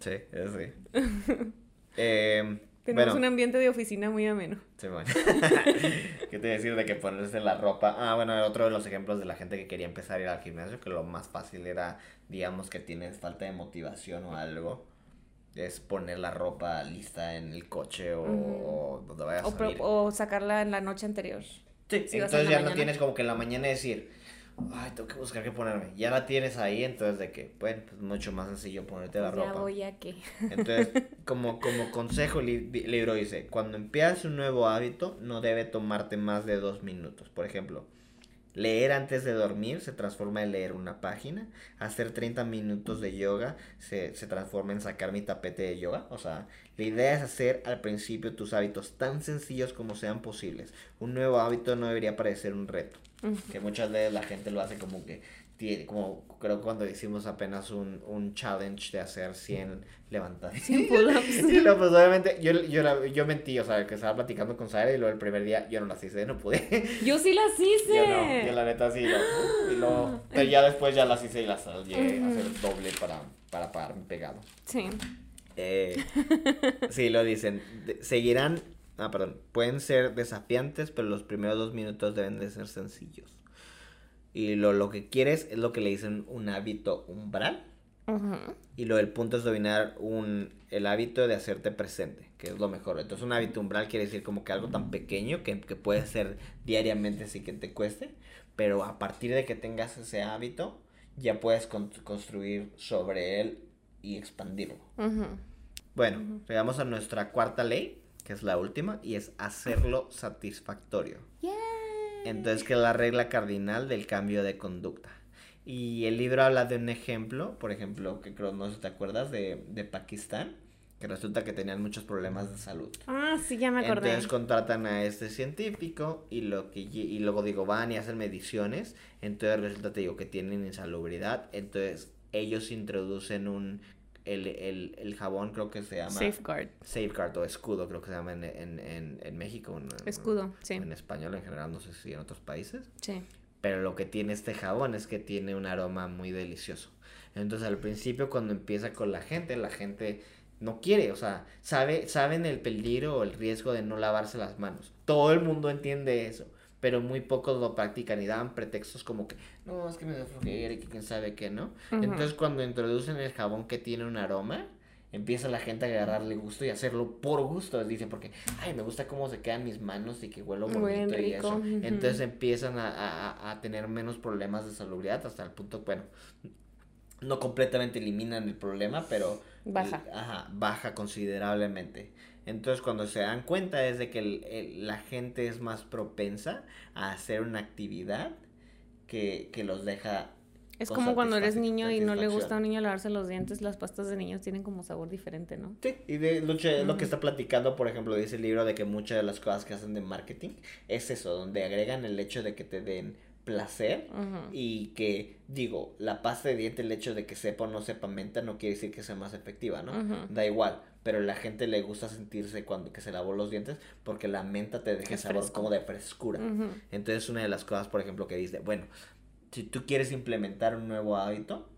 Speaker 2: Sí, eso sí. Eh,
Speaker 1: Tenemos un ambiente de oficina muy ameno.
Speaker 2: Sí, bueno. ¿Qué te decir de que ponerse la ropa? Ah, bueno, otro de los ejemplos de la gente que quería empezar a ir al gimnasio, que lo más fácil era, digamos, que tienes falta de motivación o algo. es poner la ropa lista en el coche o, donde vayas
Speaker 1: o,
Speaker 2: a salir.
Speaker 1: o sacarla en la noche anterior.
Speaker 2: Sí, entonces ya no tienes como que en la mañana decir, ay, tengo que buscar qué ponerme. Ya la tienes ahí, entonces de que, bueno, pues mucho más sencillo ponerte la
Speaker 1: pues
Speaker 2: ropa.
Speaker 1: Ya voy a qué.
Speaker 2: Entonces, como, como consejo, el libro dice, cuando empiezas un nuevo hábito, no debe tomarte más de dos minutos. Por ejemplo, Leer antes de dormir se transforma en leer una página. Hacer 30 minutos de yoga se, se, transforma en sacar mi tapete de yoga. O sea, la idea es hacer al principio tus hábitos tan sencillos como sean posibles. Un nuevo hábito no debería parecer un reto. Que muchas veces la gente lo hace como que como creo cuando hicimos apenas un, un challenge de hacer 100 levantadas. 100 pull-ups. y luego, pues obviamente yo, yo, yo mentí, o sea, que estaba platicando con Sara y luego el primer día yo no las hice, no pude.
Speaker 1: Yo sí las hice.
Speaker 2: Yo no, yo la neta sí, y luego, pero ya después ya las hice y las llegué a hacer doble para, para pagarme pegado. Sí. Eh, sí, lo dicen, seguirán, ah, perdón, pueden ser desafiantes, pero los primeros dos minutos deben de ser sencillos. Y lo, lo que quieres es lo que le dicen un hábito umbral. Y lo del punto es dominar un, el hábito de hacerte presente, que es lo mejor. Entonces un hábito umbral quiere decir como que algo tan pequeño que, que puede ser diariamente sin que te cueste, pero a partir de que tengas ese hábito, ya puedes construir sobre él y expandirlo. Bueno, llegamos a nuestra cuarta ley, que es la última, y es hacerlo satisfactorio. Entonces, que es la regla cardinal del cambio de conducta. Y el libro habla de un ejemplo, por ejemplo, que creo, no sé si te acuerdas, de, de Pakistán, que resulta que tenían muchos problemas de salud.
Speaker 1: Ah, sí, ya me acordé.
Speaker 2: Entonces contratan a este científico y, lo que, y luego digo, van y hacen mediciones, entonces resulta, te digo, que tienen insalubridad, entonces ellos introducen un el, el, el, jabón creo que se llama...
Speaker 1: Safeguard.
Speaker 2: Safeguard o escudo creo que se llama en, en, en, México.
Speaker 1: escudo, sí.
Speaker 2: En español en general, no sé si en otros países.
Speaker 1: Sí.
Speaker 2: Pero lo que tiene este jabón es que tiene un aroma muy delicioso. Entonces al principio cuando empieza con la gente, la gente no quiere, o sea, sabe, saben el peligro o el riesgo de no lavarse las manos. Todo el mundo entiende eso pero muy pocos lo practican y dan pretextos como que, no, es que me da flojera y que quién sabe qué, ¿no? Entonces cuando introducen el jabón que tiene un aroma, empieza la gente a agarrarle gusto y hacerlo por gusto, dice, porque, ay, me gusta cómo se quedan mis manos y que huelo bonito y eso. Entonces empiezan a, a, a, tener menos problemas de salubridad hasta el punto, bueno, no completamente eliminan el problema, pero...
Speaker 1: Baja.
Speaker 2: Ajá, baja considerablemente. Entonces cuando se dan cuenta es de que la gente es más propensa a hacer una actividad que, los deja...
Speaker 1: Es como cuando eres niño y no le gusta a un niño lavarse los dientes, las pastas de niños tienen como sabor diferente, ¿no?
Speaker 2: Sí, y de lo, lo que está platicando, por ejemplo, dice el libro de que muchas de las cosas que hacen de marketing es eso, donde agregan el hecho de que te den placer y que digo la pasta de diente el hecho de que sepa o no sepa menta no quiere decir que sea más efectiva no da igual pero la gente le gusta sentirse cuando que se lavó los dientes porque la menta te deja sabor como de frescura. Entonces una de las cosas, por ejemplo, que dice, bueno, si tú quieres implementar un nuevo hábito,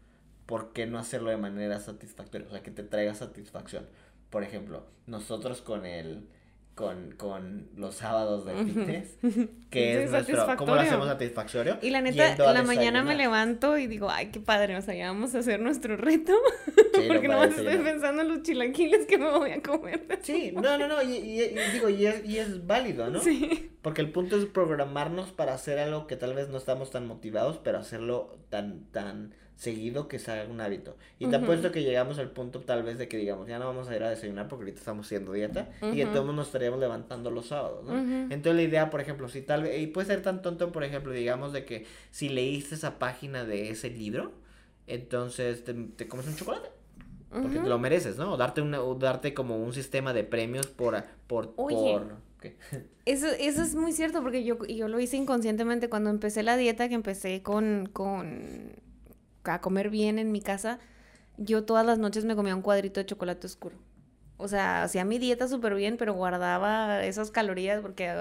Speaker 2: ¿por qué no hacerlo de manera satisfactoria? O sea, que te traiga satisfacción. Por ejemplo, nosotros con el con, con los sábados de fitness, que es nuestro, ¿cómo lo hacemos satisfactorio?
Speaker 1: Y la neta, la mañana me levanto y digo, ay, qué padre, o sea, ya vamos a hacer nuestro reto, porque nomás estoy pensando en los chilaquiles que me voy a comer.
Speaker 2: Sí, no, no, no, y, y, digo, y es, y es válido, ¿no? Sí. Porque el punto es programarnos para hacer algo que tal vez no estamos tan motivados, pero hacerlo tan, tan seguido que sea un hábito. Y te apuesto que llegamos al punto tal vez de que digamos, ya no vamos a ir a desayunar porque ahorita estamos haciendo dieta y entonces nos estaríamos levantando los sábados, ¿no? Entonces la idea, por ejemplo, si tal vez, y puede ser tan tonto, por ejemplo, digamos de que si leíste esa página de ese libro, entonces te, comes un chocolate. Porque te lo mereces, ¿no? O darte, una, darte como un sistema de premios por... por, por
Speaker 1: Eso, eso es muy cierto porque yo, yo lo hice inconscientemente cuando empecé la dieta, que empecé con, con a comer bien en mi casa, yo todas las noches me comía un cuadrito de chocolate oscuro. O sea, hacía mi dieta súper bien, pero guardaba esas calorías porque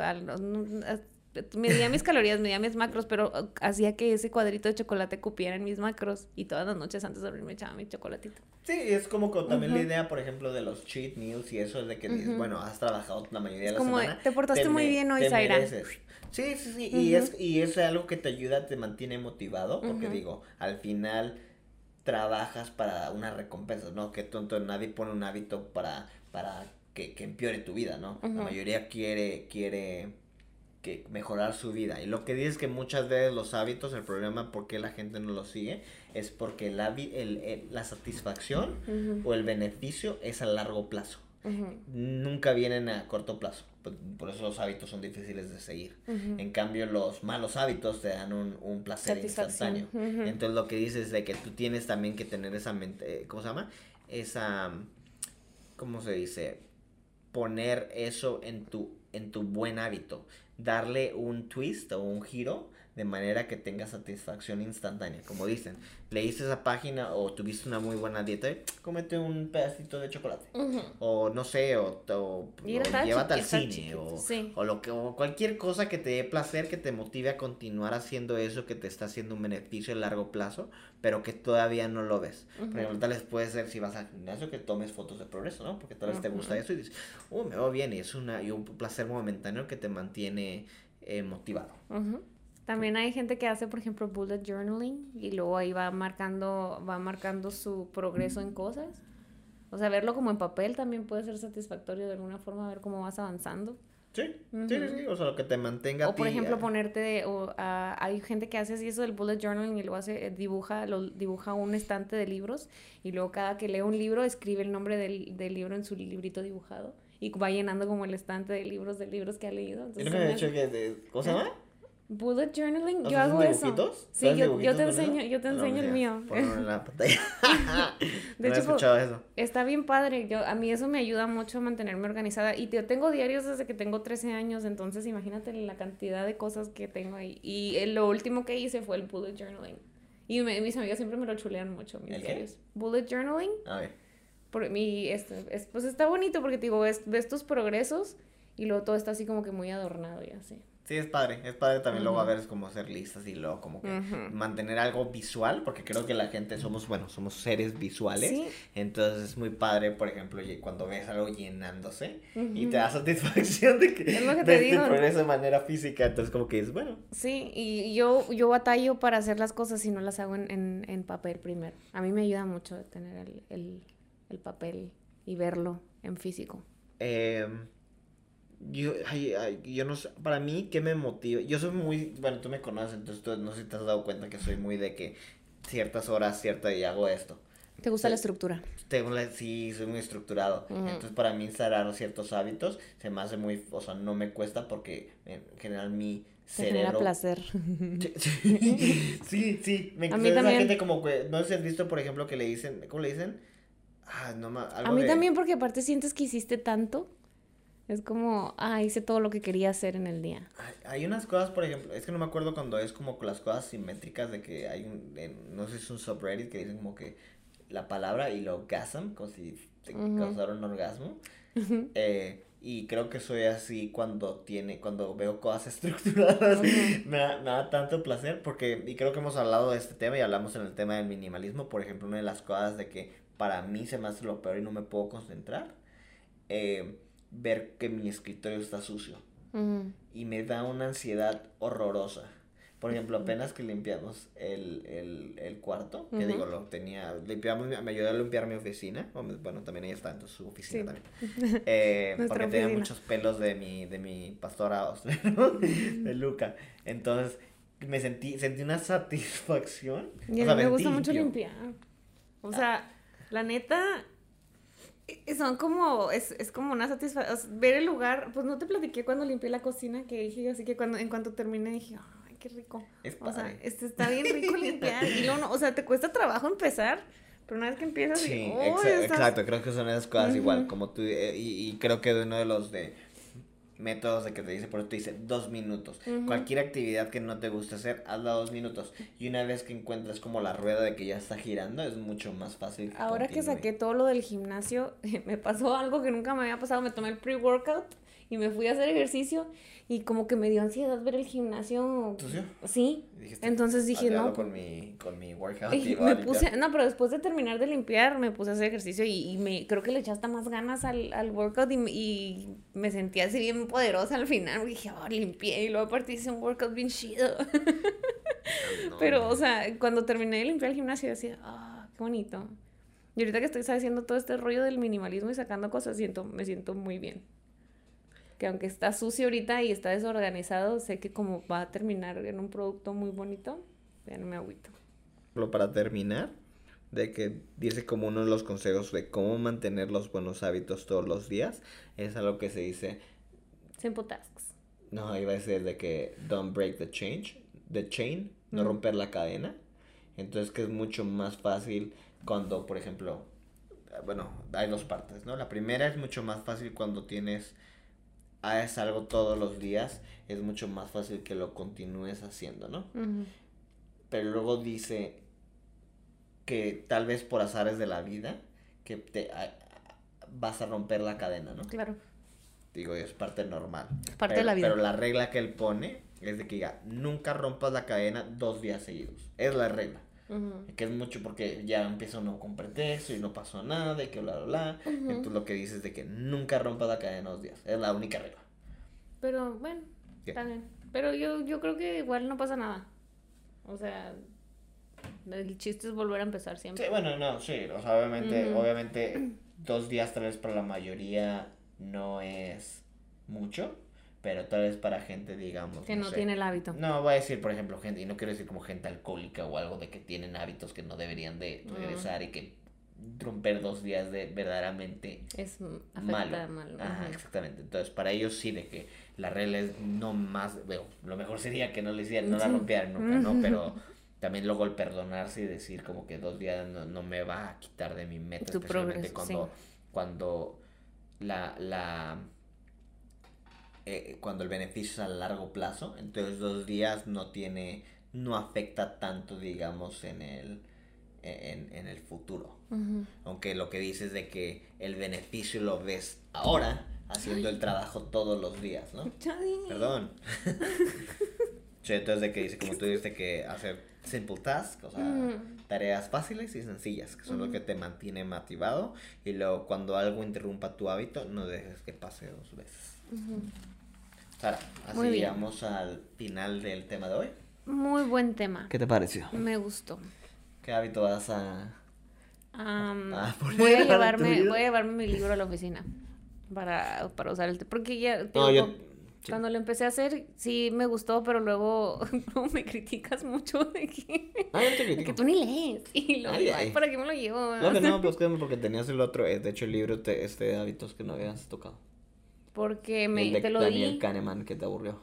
Speaker 1: medía mis calorías, medía mis macros, pero uh, hacía que ese cuadrito de chocolate cupiera en mis macros y todas las noches antes de dormir me echaba mi chocolatito.
Speaker 2: Sí, es como también la idea, por ejemplo, de los cheat meals y eso es de que dices, bueno, has trabajado la mayoría de la como, semana.
Speaker 1: Te portaste muy bien hoy, Zaira.
Speaker 2: Sí, sí, sí, y, es, y es algo que te ayuda, te mantiene motivado, porque digo, al final trabajas para una recompensa, ¿no? Que tonto nadie pone un hábito para, para que, que empeore tu vida, ¿no? La mayoría quiere, quiere que mejorar su vida. Y lo que dices es que muchas veces los hábitos, el problema por qué la gente no los sigue, es porque el, el, la satisfacción o el beneficio es a largo plazo. Nunca vienen a corto plazo. Por eso los hábitos son difíciles de seguir. En cambio, los malos hábitos te dan un, un placer instantáneo. Entonces, lo que dices es de que tú tienes también que tener esa mente, ¿cómo se llama? Esa, ¿cómo se dice? Poner eso en tu, en tu buen hábito. Darle un twist o un giro de manera que tenga satisfacción instantánea. Como dicen, leíste esa página o tuviste una muy buena dieta, cómete un pedacito de chocolate. O no sé, o, llévate al cine. O, lo que, o cualquier cosa que te dé placer, que te motive a continuar haciendo eso que te está haciendo un beneficio a largo plazo, pero que todavía no lo ves. Por ejemplo, tal vez puede ser si vas al gimnasio que tomes fotos de progreso, ¿no? Porque tal vez te gusta eso y dices, oh, me va bien y es una, y un placer momentáneo que te mantiene eh, motivado.
Speaker 1: También hay gente que hace, por ejemplo, bullet journaling y luego ahí va marcando, va marcando su progreso en cosas. O sea, verlo como en papel también puede ser satisfactorio de alguna forma, ver cómo vas avanzando.
Speaker 2: Sí, sí, sí, o sea, lo que te mantenga.
Speaker 1: O por ejemplo, ponerte, o, hay gente que hace así eso del bullet journaling y luego hace, eh, dibuja, lo, dibuja un estante de libros y luego cada que lee un libro escribe el nombre del, del libro en su librito dibujado y va llenando como el estante de libros, de libros que ha leído.
Speaker 2: Entonces, me ha dicho que, de, ¿cosa
Speaker 1: Bullet journaling, yo hago eso. Sí, yo, yo, te enseño, yo te enseño el mío. En la pantalla. de hecho, he escuchado eso. está bien padre. Yo, a mí eso me ayuda mucho a mantenerme organizada. Y yo tengo diarios desde que tengo 13 años, entonces imagínate la cantidad de cosas que tengo ahí. Y lo último que hice fue el bullet journaling. Y mis amigas siempre me lo chulean mucho, mis diarios. Bullet journaling. A ver. Por mi, este, es, pues está bonito porque digo, ves, ves tus progresos y luego todo está así como que muy adornado y así.
Speaker 2: Sí, es padre, es padre también luego a ver es como hacer listas y luego como que mantener algo visual, porque creo que la gente somos, bueno, somos seres visuales, entonces es muy padre, por ejemplo, cuando ves algo llenándose y te da satisfacción de que, es lo que te digo. de manera física, entonces como que es bueno.
Speaker 1: Sí, y yo, yo batallo para hacer las cosas y no las hago en, en, papel primero. A mí me ayuda mucho tener el, el, el papel y verlo en físico.
Speaker 2: Eh yo, yo no sé, para mí, ¿qué me motiva? Yo soy muy, bueno, tú me conoces, entonces tú, no sé si te has dado cuenta que soy muy de que ciertas horas, cierta, y hago esto.
Speaker 1: ¿Te gusta la estructura?
Speaker 2: Tengo la, sí, soy muy estructurado. Entonces, para mí instalar ciertos hábitos se me hace muy, o sea, no me cuesta porque en general mi cerebro... genera placer. Sí, sí, me A mí también. gente como que, no sé si has visto, por ejemplo, que le dicen, ¿cómo le dicen?
Speaker 1: Ah, no, algo A mí también porque aparte sientes que hiciste tanto es como, ah, hice todo lo que quería hacer en el día.
Speaker 2: Hay, unas cosas, por ejemplo, es que no me acuerdo cuando es como las cosas simétricas de que hay un, no sé si es un subreddit que dicen como que la palabra y lo gasm, como si te causara un orgasmo. eh, y creo que soy así cuando tiene, cuando veo cosas estructuradas, me, da, me, da, tanto placer porque, y creo que hemos hablado de este tema y hablamos en el tema del minimalismo, por ejemplo, una de las cosas de que para mí se me hace lo peor y no me puedo concentrar. Eh, ver que mi escritorio está sucio. Y me da una ansiedad horrorosa. Por ejemplo, apenas que limpiamos el, el, el cuarto, que digo, lo tenía, limpiamos, me ayudó a limpiar mi oficina, bueno, también ella está en su oficina también, eh, porque tenía muchos pelos de mi, de mi pastora de Luca, entonces me sentí, sentí una satisfacción.
Speaker 1: Y a mí me gusta mucho limpiar, o sea, la neta, son como, es, es como una satisfacción, ver el lugar, pues no te platiqué cuando limpié la cocina, que dije, así que cuando, en cuanto terminé dije, ay, qué rico. o sea, este está bien rico limpiar, y luego, no, o sea, te cuesta trabajo empezar, pero una vez que empiezas, sí,
Speaker 2: exacto, creo que son esas cosas igual, como tú, eh, y, y creo que uno de los de métodos de que te dice, por eso te dice dos minutos. Cualquier actividad que no te guste hacer, hazla dos minutos. Y una vez que encuentras como la rueda de que ya está girando, es mucho más fácil.
Speaker 1: Ahora que saqué todo lo del gimnasio, me pasó algo que nunca me había pasado. Me tomé el pre-workout y me fui a hacer ejercicio y como que me dio ansiedad ver el gimnasio. Sí. Entonces dije, no.
Speaker 2: Con mi, con mi workout.
Speaker 1: me puse, no, pero después de terminar de limpiar, me puse a hacer ejercicio y, me creo que le eché hasta más ganas al, al workout y, y, me sentía así bien poderosa al final. dije, oh, limpié y luego aparte hice un workout bien chido. pero, o sea, cuando terminé de limpiar el gimnasio, decía, ah qué bonito. Y ahorita que estoy haciendo todo este rollo del minimalismo y sacando cosas, siento, me siento muy bien. Que aunque está sucio ahorita y está desorganizado, sé que como va a terminar en un producto muy bonito, ya no me agüito.
Speaker 2: Para terminar, de que dice como uno de los consejos de cómo mantener los buenos hábitos todos los días, es algo que se dice...
Speaker 1: Simple tasks.
Speaker 2: No, iba a decir de que don't break the change, the chain, no romper la cadena. Entonces que es mucho más fácil cuando, por ejemplo, bueno, hay dos partes, ¿no? La primera es mucho más fácil cuando tienes, haces algo todos los días, es mucho más fácil que lo continúes haciendo, ¿no? Pero luego dice que tal vez por azares de la vida, que te vas a romper la cadena, ¿no? Claro. Digo, es parte normal. Es parte de la vida. Pero la regla que él pone es de que diga, nunca rompas la cadena dos días seguidos. Es la regla. Que es mucho porque ya empieza uno con pretexto y no pasó nada y que bla, bla, bla. Entonces lo que dices es de que nunca rompas la cadena dos días. Es la única regla.
Speaker 1: Pero bueno, está bien. Pero yo, yo creo que igual no pasa nada. O sea, el chiste es volver a empezar siempre.
Speaker 2: Sí, bueno, no, sí. O sea, obviamente, obviamente dos días tal vez para la mayoría no es mucho pero tal vez para gente, digamos.
Speaker 1: Que no, tiene el hábito.
Speaker 2: No, voy a decir, por ejemplo, gente, y no quiero decir como gente alcohólica o algo de que tienen hábitos que no deberían de regresar y que romper dos días de verdaderamente es malo. Ajá, exactamente. Entonces, para ellos sí, de que la regla es no más, bueno, lo mejor sería que no le hicieran, no la rompieran nunca, ¿no? Pero también luego el perdonarse y decir como que dos días no, me va a quitar de mi meta, especialmente cuando, cuando la, la eh, cuando el beneficio es a largo plazo, entonces dos días no tiene, no afecta tanto, digamos, en el, en, el futuro. Aunque lo que dices de que el beneficio lo ves ahora, haciendo el trabajo todos los días, ¿no? Perdón. sí, entonces de que dice, como tú dices, que hacer simple tasks, o sea, tareas fáciles y sencillas, que son lo que te mantiene motivado. Y luego cuando algo interrumpa tu hábito, no dejes que pase dos veces. Sara, así llegamos al final del tema de hoy.
Speaker 1: Muy buen tema.
Speaker 2: ¿Qué te pareció?
Speaker 1: Me gustó.
Speaker 2: ¿Qué hábito vas a,
Speaker 1: voy a llevarme, voy a llevarme mi libro a la oficina para, para usar el porque ya cuando lo empecé a hacer sí me gustó, pero luego me criticas mucho de que, ah, que tú ni lees y lo ¿para qué me lo llevo?
Speaker 2: No, que no, pues porque tenías el otro, eh, de hecho el libro te, este de hábitos que no habías tocado.
Speaker 1: Porque me
Speaker 2: el de te lo Daniel Kahneman que te aburrió.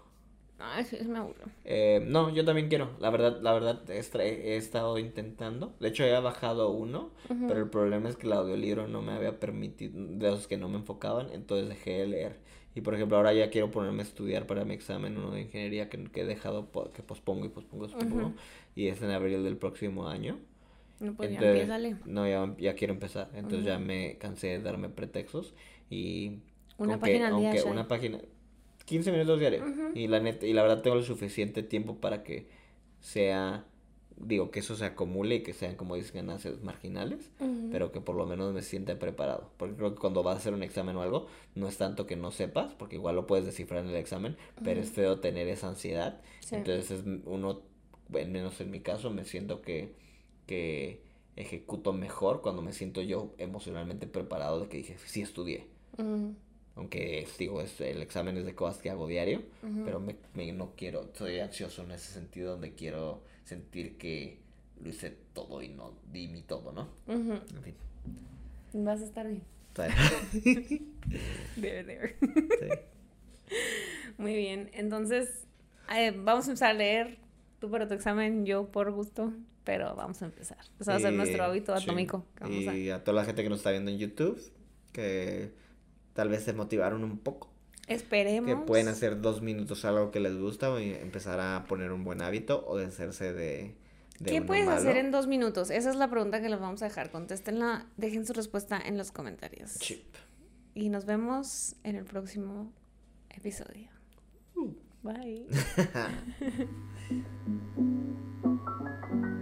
Speaker 1: Ah, sí, me aburrió.
Speaker 2: Eh, no, yo también quiero. La verdad, la verdad, he, estado intentando. De hecho, he bajado uno, pero el problema es que el audiolibro no me había permitido, de esos que no me enfocaban, entonces dejé de leer. Y por ejemplo, ahora ya quiero ponerme a estudiar para mi examen, uno de ingeniería que, he dejado, que pospongo y pospongo, y pospongo. Y es en abril del próximo año. No, pues ya No, ya, ya quiero empezar. Entonces ya me cansé de darme pretextos y una página al día. una página. 15 minutos diarios. Y la neta, y la verdad tengo el suficiente tiempo para que sea. Digo, que eso se acumule y que sean, como dicen, ganancias marginales, pero que por lo menos me sienta preparado. Porque creo que cuando vas a hacer un examen o algo, no es tanto que no sepas, porque igual lo puedes descifrar en el examen, pero es feo tener esa ansiedad. Entonces, es uno, menos en mi caso, me siento que, que ejecuto mejor cuando me siento yo emocionalmente preparado de que dije, sí estudié aunque digo, es, el examen es de cosas que hago diario, pero me, no quiero, soy ansioso en ese sentido donde quiero sentir que lo hice todo y no di mi todo, ¿no? En fin.
Speaker 1: Vas a estar bien. there, there. Muy bien, entonces eh, vamos a empezar a leer tú para tu examen, yo por gusto, pero vamos a empezar. Eso va a ser nuestro hábito atómico.
Speaker 2: y a toda la gente que nos está viendo en YouTube, que tal vez se motivaron un poco.
Speaker 1: Esperemos.
Speaker 2: Que pueden hacer dos minutos algo que les gusta o empezar a poner un buen hábito o deshacerse de... de
Speaker 1: ¿Qué puedes hacer en dos minutos? Esa es la pregunta que les vamos a dejar. Contéstenla, dejen su respuesta en los comentarios. Chip. Y nos vemos en el próximo episodio. Uh, bye.